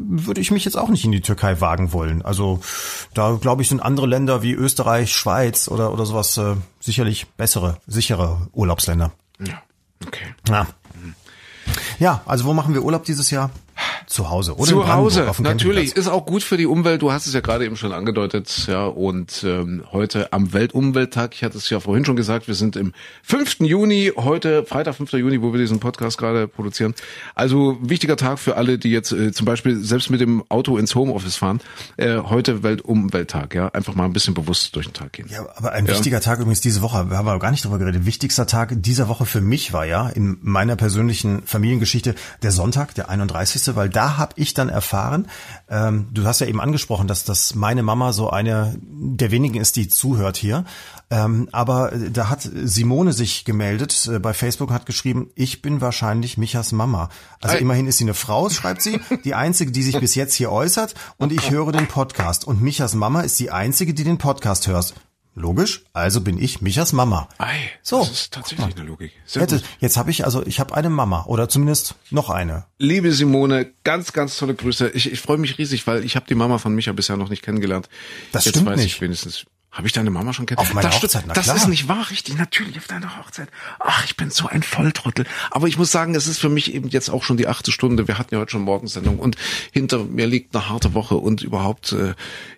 würde ich mich jetzt auch nicht in die Türkei wagen wollen. Also da glaube ich sind andere Länder wie Österreich, Schweiz oder oder sowas äh, sicherlich bessere, sichere Urlaubsländer. Ja, okay. Ja. Ja, also wo machen wir Urlaub dieses Jahr? Zu Hause oder Zu Hause, natürlich. Ist auch gut für die Umwelt. Du hast es ja gerade eben schon angedeutet. Ja, und ähm, heute am Weltumwelttag, ich hatte es ja vorhin schon gesagt, wir sind im 5. Juni, heute Freitag, 5. Juni, wo wir diesen Podcast gerade produzieren. Also wichtiger Tag für alle, die jetzt äh, zum Beispiel selbst mit dem Auto ins Homeoffice fahren. Äh, heute Weltumwelttag, ja. Einfach mal ein bisschen bewusst durch den Tag gehen. Ja, aber ein Ja. wichtiger Tag übrigens diese Woche, wir haben aber gar nicht drüber geredet. Wichtigster Tag dieser Woche für mich war ja in meiner persönlichen Familiengeschichte der Sonntag, der 31., weil da habe ich dann erfahren, ähm, du hast ja eben angesprochen, dass dass meine Mama so eine der wenigen ist, die zuhört hier. Ähm, aber äh, da hat Simone sich gemeldet äh, bei Facebook und hat geschrieben, ich bin wahrscheinlich Michas Mama. Also Ei. immerhin ist sie eine Frau, schreibt sie, die einzige, die sich bis jetzt hier äußert und ich höre den Podcast. Und Michas Mama ist die einzige, die den Podcast hört. Logisch, also bin ich Michas Mama. Ei, So. das ist tatsächlich eine Logik. Hätte, jetzt habe ich also, ich habe eine Mama oder zumindest noch eine. Liebe Simone, ganz, ganz tolle Grüße. Ich, ich freue mich riesig, weil ich habe die Mama von Micha bisher noch nicht kennengelernt. Das Jetzt stimmt weiß nicht. Ich wenigstens. Habe ich deine Mama schon kennengelernt? Auf meiner das. Hochzeit, na Das klar. ist nicht wahr, richtig. Natürlich auf deiner Hochzeit. Ach, ich bin so ein Volltrottel. Aber ich muss sagen, es ist für mich eben jetzt auch schon die achte Stunde. Wir hatten ja heute schon Morgensendung und hinter mir liegt eine harte Woche und überhaupt äh,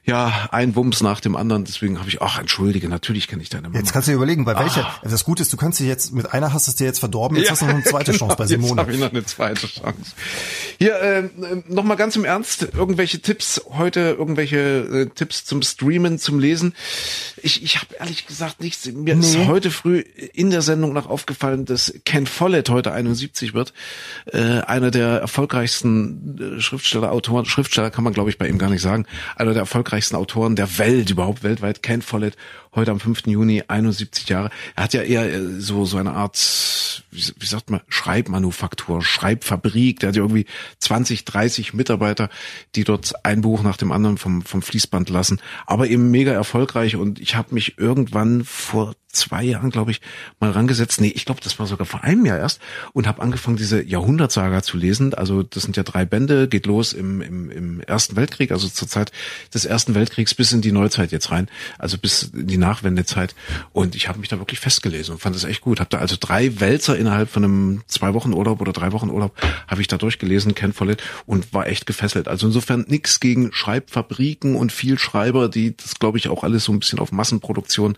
ja ein Wumms nach dem anderen. Deswegen habe ich, ach entschuldige, natürlich kenne ich deine Mama. Jetzt kannst du dir überlegen, bei welcher. Das Gute ist, du kannst dir jetzt mit einer hast du es dir jetzt verdorben, jetzt hast du noch eine zweite Chance bei Jetzt Simone. habe ich noch eine zweite Chance. Hier, äh, noch mal ganz im Ernst, irgendwelche Tipps heute, irgendwelche äh, Tipps zum Streamen, zum Lesen. Ich, ich habe ehrlich gesagt nichts. Mir nee. ist heute früh in der Sendung noch aufgefallen, dass Ken Follett heute 71 wird. Äh, einer der erfolgreichsten äh, Schriftsteller, Autoren, Schriftsteller kann man glaube ich bei ihm gar nicht sagen. Einer der erfolgreichsten Autoren der Welt überhaupt weltweit. Ken Follett heute am 5. Juni 71 Jahre. Er hat ja eher äh, so so eine Art, wie, sagt man, Schreibmanufaktur, Schreibfabrik. Der hat ja irgendwie 20, 30 Mitarbeiter, die dort ein Buch nach dem anderen vom vom Fließband lassen, aber eben mega erfolgreich. Und ich habe mich irgendwann vor zwei Jahren, glaube ich, mal rangesetzt. Nee, ich glaube, das war sogar vor einem Jahr erst und habe angefangen, diese Jahrhundertsaga zu lesen. Also das sind ja drei Bände, geht los im, im, im Ersten Weltkrieg, also zur Zeit des Ersten Weltkriegs bis in die Neuzeit jetzt rein, also bis in die Nachwendezeit. Und ich habe mich da wirklich festgelesen und fand das echt gut. Habe da also drei Wälzer innerhalb von einem zwei Wochen Urlaub oder drei Wochen Urlaub habe ich da durchgelesen, Ken Follett, und war echt gefesselt. Also insofern nichts gegen Schreibfabriken und viel Schreiber, die das glaube ich auch alles so ein bisschen auf Massenproduktion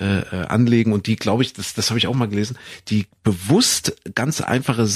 äh, äh anlegen und die, glaube ich, das, das habe ich auch mal gelesen, die bewusst ganz einfache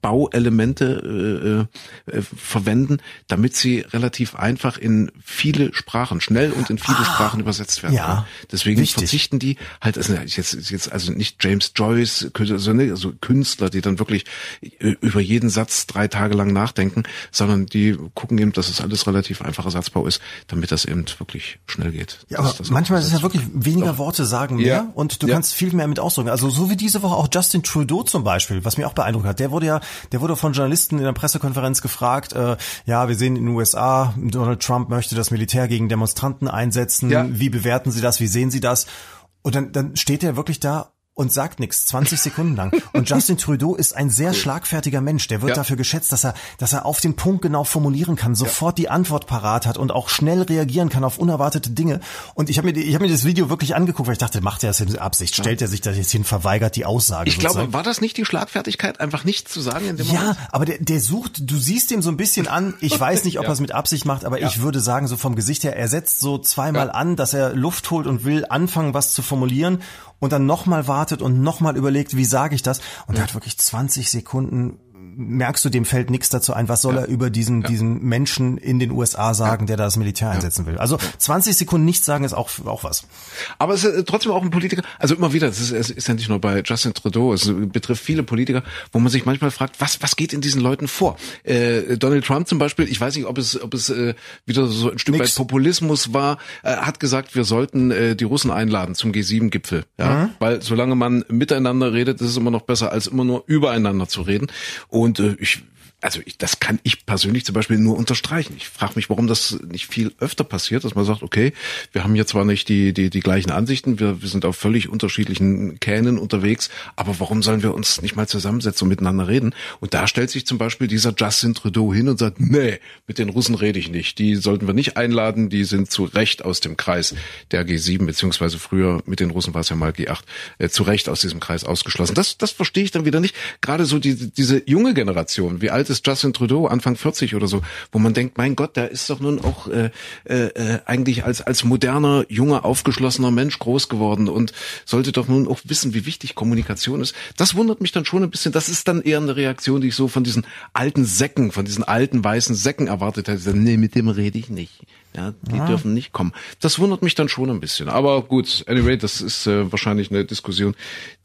Satzbauelemente äh, äh, verwenden, damit sie relativ einfach in viele Sprachen, schnell und in viele ah, Sprachen übersetzt werden. Ja, Deswegen wichtig. verzichten die halt, also jetzt, jetzt also nicht James Joyce, sondern also Künstler, die dann wirklich äh, über jeden Satz drei Tage lang nachdenken, sondern die gucken eben, dass es alles relativ einfacher Satzbau ist, damit das eben wirklich schnell geht. Ja, aber manchmal ist es ja wirklich weniger Doch. Worte sagen mehr. Ja und du ja. kannst viel mehr mit ausdrücken. Also so wie diese Woche auch Justin Trudeau zum Beispiel, was mich auch beeindruckt hat. Der wurde ja, der wurde von Journalisten in der Pressekonferenz gefragt, äh, ja, wir sehen in den USA, Donald Trump möchte das Militär gegen Demonstranten einsetzen. Ja. Wie bewerten Sie das? Wie sehen Sie das? Und dann, dann steht er wirklich da und sagt nichts, 20 Sekunden lang. Und Justin Trudeau ist ein sehr schlagfertiger Mensch. Der wird ja. dafür geschätzt, dass er, dass er auf den Punkt genau formulieren kann, sofort ja. die Antwort parat hat und auch schnell reagieren kann auf unerwartete Dinge. Und ich habe mir, ich habe mir das Video wirklich angeguckt, weil ich dachte, macht er das in Absicht? Stellt er sich da jetzt hin, verweigert die Aussage? Ich sozusagen? glaube, war das nicht die Schlagfertigkeit, einfach nichts zu sagen in dem Moment? Ja, aber der, der sucht, du siehst ihm so ein bisschen an. Ich weiß nicht, ob ja. er es mit Absicht macht, aber ich würde sagen, so vom Gesicht her, er setzt so zweimal an, dass er Luft holt und will anfangen, was zu formulieren und dann nochmal wartet und nochmal überlegt, wie sage ich das? Und ja. er hat wirklich 20 Sekunden merkst du, dem fällt nichts dazu ein. Was soll ja. er über diesen, ja. diesen Menschen in den USA sagen, der da das Militär einsetzen will? Also 20 Sekunden nichts sagen ist auch, auch was. Aber es ist äh, trotzdem auch ein Politiker, also immer wieder, es ist, es ist ja nicht nur bei Justin Trudeau, es betrifft viele Politiker, wo man sich manchmal fragt, was, was geht in diesen Leuten vor? Äh, Donald Trump zum Beispiel, ich weiß nicht, ob es, ob es äh, wieder so ein Stück Nix. weit Populismus war, äh, hat gesagt, wir sollten äh, die Russen einladen zum G7-Gipfel. Ja? Mhm. Weil solange man miteinander redet, ist es immer noch besser, als immer nur übereinander zu reden. Und äh, ich also ich, das kann ich persönlich zum Beispiel nur unterstreichen. Ich frage mich, warum das nicht viel öfter passiert, dass man sagt, okay, wir haben hier zwar nicht die, die, die gleichen Ansichten, wir, wir sind auf völlig unterschiedlichen Kähnen unterwegs, aber warum sollen wir uns nicht mal zusammensetzen und miteinander reden? Und da stellt sich zum Beispiel dieser Justin Trudeau hin und sagt, nee, mit den Russen rede ich nicht. Die sollten wir nicht einladen, die sind zu Recht aus dem Kreis der G7, beziehungsweise früher mit den Russen war es ja mal G8, äh, zu Recht aus diesem Kreis ausgeschlossen. Das, das verstehe ich dann wieder nicht. Gerade so die, diese junge Generation, wie alt alt ist Justin Trudeau, Anfang 40 oder so, wo man denkt, mein Gott, der ist doch nun auch äh, äh, äh, eigentlich als als moderner, junger, aufgeschlossener Mensch groß geworden und sollte doch nun auch wissen, wie wichtig Kommunikation ist. Das wundert mich dann schon ein bisschen. Das ist dann eher eine Reaktion, die ich so von diesen alten Säcken, von diesen alten weißen Säcken erwartet hätte. Nee, mit dem rede ich nicht. Ja, die ah. dürfen nicht kommen. Das wundert mich dann schon ein bisschen. Aber gut, anyway, das ist äh, wahrscheinlich eine Diskussion,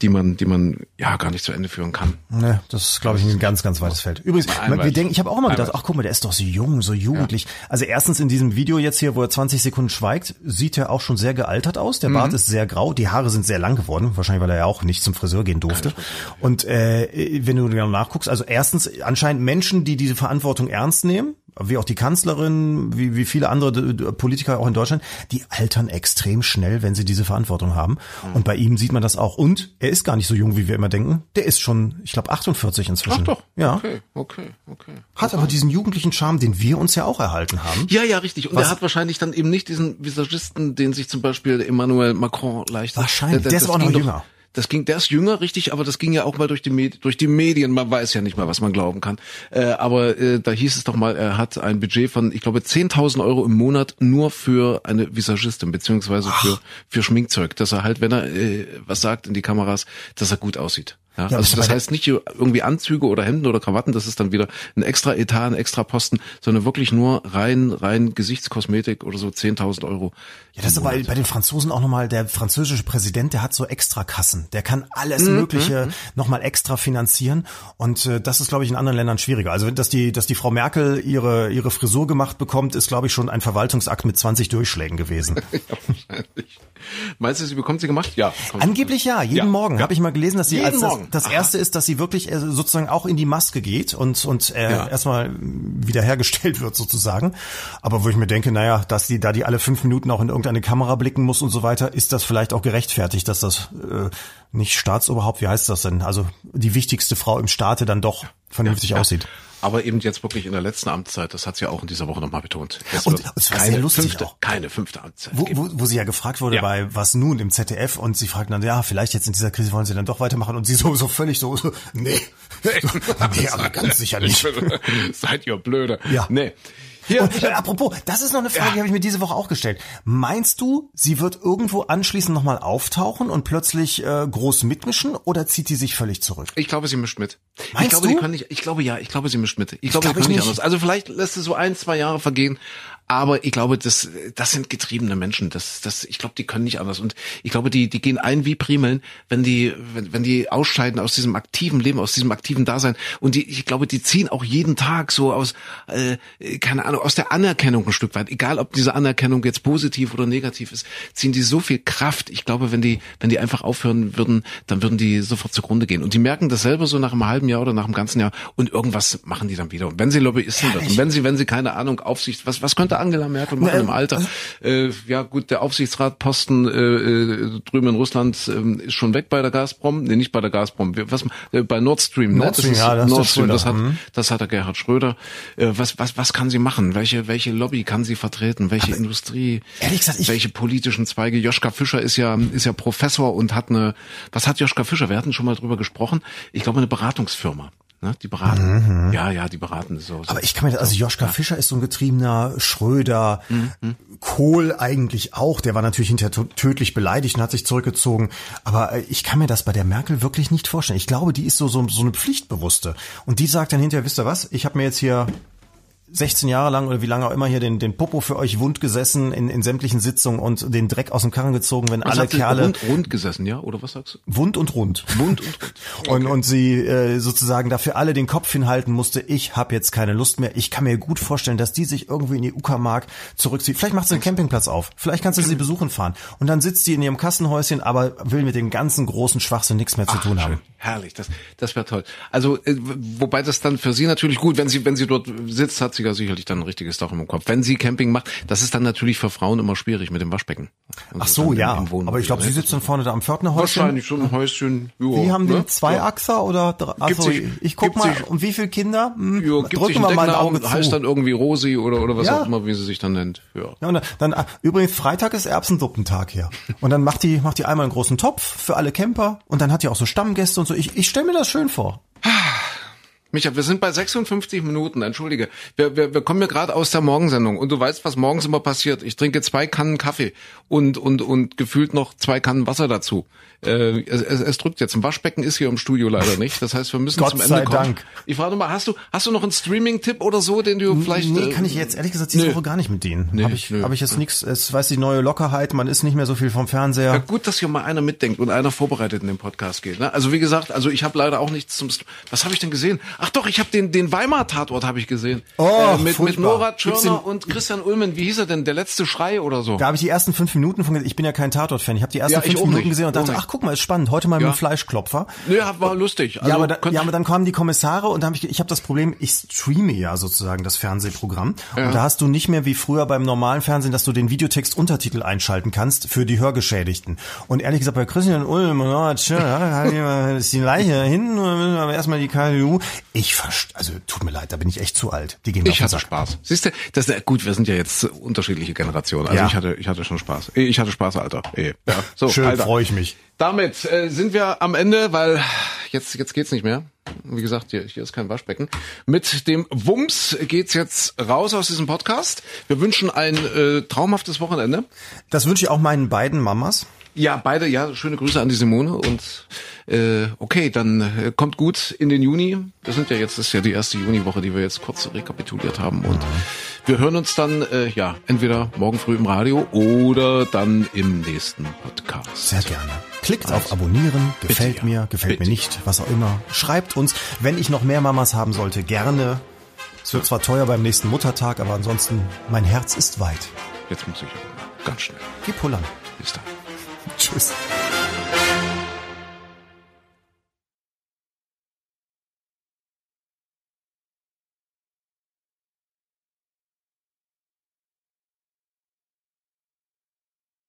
die man, die man ja gar nicht zu Ende führen kann. Ne, das ist, glaube ich, ein ganz, ganz weites Feld. Übrigens, wir denken, ich habe auch immer gedacht, ach guck mal, der ist doch so jung, so jugendlich. Ja. Also erstens in diesem Video jetzt hier, wo er 20 Sekunden schweigt, sieht er auch schon sehr gealtert aus. Der mhm. Bart ist sehr grau, die Haare sind sehr lang geworden, wahrscheinlich weil er ja auch nicht zum Friseur gehen durfte. Und äh, wenn du genau nachguckst, also erstens anscheinend Menschen, die diese Verantwortung ernst nehmen, wie auch die Kanzlerin, wie, wie viele andere Politiker auch in Deutschland, die altern extrem schnell, wenn sie diese Verantwortung haben. Mhm. Und bei ihm sieht man das auch. Und er ist gar nicht so jung, wie wir immer denken. Der ist schon, ich glaube, 48 inzwischen. Ach doch. Ja. Okay, okay, okay. Hat aber diesen jugendlichen Charme, den wir uns ja auch erhalten haben. Ja, ja, richtig. Und er hat wahrscheinlich dann eben nicht diesen Visagisten, den sich zum Beispiel Emmanuel Macron leicht. Wahrscheinlich. Der, der, der ist auch noch jünger. Das ging, der ist jünger, richtig, aber das ging ja auch mal durch die, Med durch die Medien. Man weiß ja nicht mal, was man glauben kann. Äh, aber äh, da hieß es doch mal, er hat ein Budget von, ich glaube, 10.000 Euro im Monat nur für eine Visagistin beziehungsweise für für Schminkzeug, dass er halt, wenn er äh, was sagt in die Kameras, dass er gut aussieht. Ja, ja also das heißt nicht irgendwie Anzüge oder Hemden oder Krawatten, das ist dann wieder ein extra Etat, ein extra Posten, sondern wirklich nur rein, rein Gesichtskosmetik oder so 10.000 Euro. Ja, das ist aber bei den Franzosen auch nochmal, der französische Präsident, der hat so extra Kassen. Der kann alles mhm. Mögliche mhm. nochmal extra finanzieren. Und äh, das ist, glaube ich, in anderen Ländern schwieriger. Also, dass die, dass die Frau Merkel ihre, ihre Frisur gemacht bekommt, ist, glaube ich, schon ein Verwaltungsakt mit 20 Durchschlägen gewesen. ja, wahrscheinlich. Meinst du, sie bekommt sie gemacht? Ja. Angeblich ja, jeden ja, Morgen. Ja. Habe ich mal gelesen, dass sie jeden als das, das erste ist, dass sie wirklich äh, sozusagen auch in die Maske geht und, und äh, ja. erstmal wiederhergestellt wird sozusagen. Aber wo ich mir denke, naja, dass die, da die alle fünf Minuten auch in irgendeine Kamera blicken muss und so weiter, ist das vielleicht auch gerechtfertigt, dass das äh, nicht Staatsoberhaupt, wie heißt das denn? Also die wichtigste Frau im Staate dann doch vernünftig ja, aussieht. Aber eben jetzt wirklich in der letzten Amtszeit, das hat sie ja auch in dieser Woche nochmal betont. Es und es war keine sehr lustig fünfte, auch. keine fünfte Amtszeit. Wo, wo, wo sie ja gefragt wurde ja. bei Was nun im ZDF und sie fragten dann, ja, vielleicht jetzt in dieser Krise wollen sie dann doch weitermachen und sie so, so völlig so, so nee, nee, aber ganz sicher nicht. Seid ihr blöde. Ja. Nee. Hier. Und, äh, apropos, das ist noch eine Frage, ja. die habe ich mir diese Woche auch gestellt. Meinst du, sie wird irgendwo anschließend nochmal auftauchen und plötzlich äh, groß mitmischen oder zieht die sich völlig zurück? Ich glaube, sie mischt mit. Meinst ich glaube, du? Die kann nicht, ich glaube ja, ich glaube, sie mischt mit. Ich, ich glaube, glaube, die kann nicht anders. Also vielleicht lässt es so ein, zwei Jahre vergehen, aber ich glaube, das, das sind getriebene Menschen. Das, das, ich glaube, die können nicht anders. Und ich glaube, die, die gehen ein wie Primeln, wenn die, wenn, wenn die ausscheiden aus diesem aktiven Leben, aus diesem aktiven Dasein. Und die, ich glaube, die ziehen auch jeden Tag so aus, äh, keine Ahnung, aus der Anerkennung ein Stück weit. Egal, ob diese Anerkennung jetzt positiv oder negativ ist, ziehen die so viel Kraft. Ich glaube, wenn die, wenn die einfach aufhören würden, dann würden die sofort zugrunde gehen. Und die merken das selber so nach einem halben Jahr oder nach einem ganzen Jahr. Und irgendwas machen die dann wieder. Und wenn sie Lobbyisten werden, und wenn sie, wenn sie keine Ahnung, Aufsicht, was, was könnte könnte Angela Merkel machen im Alter. Äh, ja gut, der Aufsichtsratposten äh, äh, drüben in Russland äh, ist schon weg bei der Gazprom. Nee, nicht bei der Gazprom. Was, äh, bei Nord Stream. Nord Stream, ne? das ja, das Nord Stream, das hat, mhm. das hat der Gerhard Schröder. Äh, was, was, was kann sie machen? Welche, welche Lobby kann sie vertreten? Welche Aber Industrie? Ehrlich gesagt, ich welche politischen Zweige? Joschka Fischer ist ja, ist ja Professor und hat eine, was hat Joschka Fischer? Wir hatten schon mal drüber gesprochen. Ich glaube, eine Beratungsfirma. Ne? Die beraten. Mhm. Ja, ja, die beraten so. Aber ich kann mir, also Joschka ja. Fischer ist so ein getriebener Schröder, mhm. Kohl eigentlich auch. Der war natürlich hinterher tödlich beleidigt und hat sich zurückgezogen. Aber äh, ich kann mir das bei der Merkel wirklich nicht vorstellen. Ich glaube, die ist so, so, so eine Pflichtbewusste. Und die sagt dann hinterher, wisst ihr was? Ich habe mir jetzt hier 16 Jahre lang oder wie lange auch immer hier den, den Popo für euch wund gesessen in, in sämtlichen Sitzungen und den Dreck aus dem Karren gezogen, wenn was alle Kerle. Rund, rund gesessen, ja? Oder was sagst du? Wund und rund. Wund und rund. Okay. Und, und sie äh, sozusagen dafür alle den Kopf hinhalten musste, ich habe jetzt keine Lust mehr. Ich kann mir gut vorstellen, dass die sich irgendwie in die Uckermark zurückzieht. Vielleicht macht sie einen Campingplatz auf. Vielleicht kannst du sie besuchen fahren. Und dann sitzt sie in ihrem Kassenhäuschen, aber will mit dem ganzen großen Schwachsinn nichts mehr zu Ach, tun haben. Herrlich, das, das wäre toll. Also, äh, wobei das dann für sie natürlich gut, wenn sie, wenn sie dort sitzt, hat sie ja sicherlich dann ein richtiges Dach im Kopf. Wenn sie Camping macht, das ist dann natürlich für Frauen immer schwierig mit dem Waschbecken. Also Ach so, ja. Aber ich glaube, sie sitzt dann vorne da am Pförtnerhäuschen. Wahrscheinlich schon ein Häuschen. Jo, Die haben ne? den Zweiachser oder also sich, ich guck mal, sich, um wie viele Kinder? Hm, jo, drücken wir mal ein Auge zu. Heißt dann irgendwie Rosi oder oder was ja. auch immer, wie sie sich dann nennt. Ja. ja und dann, dann ah, übrigens Freitag ist Erbsensuppentag hier. Und dann macht die macht die einmal einen großen Topf für alle Camper und dann hat die auch so Stammgäste und so. Ich ich stelle mir das schön vor. Micha, wir sind bei 56 Minuten, entschuldige. Wir, wir, wir kommen ja gerade aus der Morgensendung und du weißt, was morgens immer passiert. Ich trinke zwei Kannen Kaffee und, und, und gefühlt noch zwei Kannen Wasser dazu. Äh, es, es, es drückt jetzt. Ein Waschbecken ist hier im Studio leider nicht. Das heißt, wir müssen Gott zum Ende sei kommen. Dank. Ich frage mal, hast du, hast du noch einen Streaming-Tipp oder so, den du vielleicht... Nee, kann ich jetzt ehrlich gesagt diese. Woche gar nicht mit denen. Nee, habe ich, hab ich jetzt nichts. Es weiß die neue Lockerheit, man ist nicht mehr so viel vom Fernseher. Ja, gut, dass hier mal einer mitdenkt und einer vorbereitet in den Podcast geht. Ne? Also wie gesagt, also ich habe leider auch nichts zum... Was habe ich denn gesehen? Ach doch, ich habe den, den Weimar-Tatort habe ich gesehen. Oh, äh, mit, mit Nora Tschirner und Christian Ulmen. Wie hieß er denn? Der letzte Schrei oder so? Da habe ich die ersten fünf Minuten von... Ich bin ja kein Tatort-Fan. Ich habe die ersten ja, fünf Minuten nicht. gesehen und dachte, ach guck mal, ist spannend. Heute mal ja. mit Fleischklopfer. Nee, war lustig. Also, ja, aber da, ja, aber dann kamen die Kommissare und da habe ich, ich habe das Problem, ich streame ja sozusagen das Fernsehprogramm ja. und da hast du nicht mehr wie früher beim normalen Fernsehen, dass du den Videotext Untertitel einschalten kannst für die Hörgeschädigten. Und ehrlich gesagt bei Christian Ulm, oh, ist die Leiche hin, aber erstmal die KU. Ich verstehe, also tut mir leid, da bin ich echt zu alt. Die gehen Ich hatte Spaß. Siehst du, das ist, gut, wir sind ja jetzt unterschiedliche Generationen. Also ja. ich hatte, ich hatte schon Spaß. Ich hatte Spaß, Alter. Ja, so, Schön, freue ich mich. Damit äh, sind wir am Ende, weil jetzt jetzt geht's nicht mehr. Wie gesagt, hier, hier ist kein Waschbecken. Mit dem Wumms geht's jetzt raus aus diesem Podcast. Wir wünschen ein äh, traumhaftes Wochenende. Das wünsche ich auch meinen beiden Mamas. Ja, beide, ja, schöne Grüße an die Simone und äh, okay, dann äh, kommt gut in den Juni. Wir sind ja jetzt, das ist ja die erste Juniwoche, die wir jetzt kurz rekapituliert haben und wir hören uns dann äh, ja entweder morgen früh im Radio oder dann im nächsten Podcast. Sehr gerne. Klickt auf Abonnieren, gefällt Bitte, mir, gefällt Bitte. mir nicht, was auch immer. Schreibt uns, wenn ich noch mehr Mamas haben sollte, gerne. Es wird zwar teuer beim nächsten Muttertag, aber ansonsten, mein Herz ist weit. Jetzt muss ich aber ganz schnell. Geh pullern. Bis dann. Tschüss.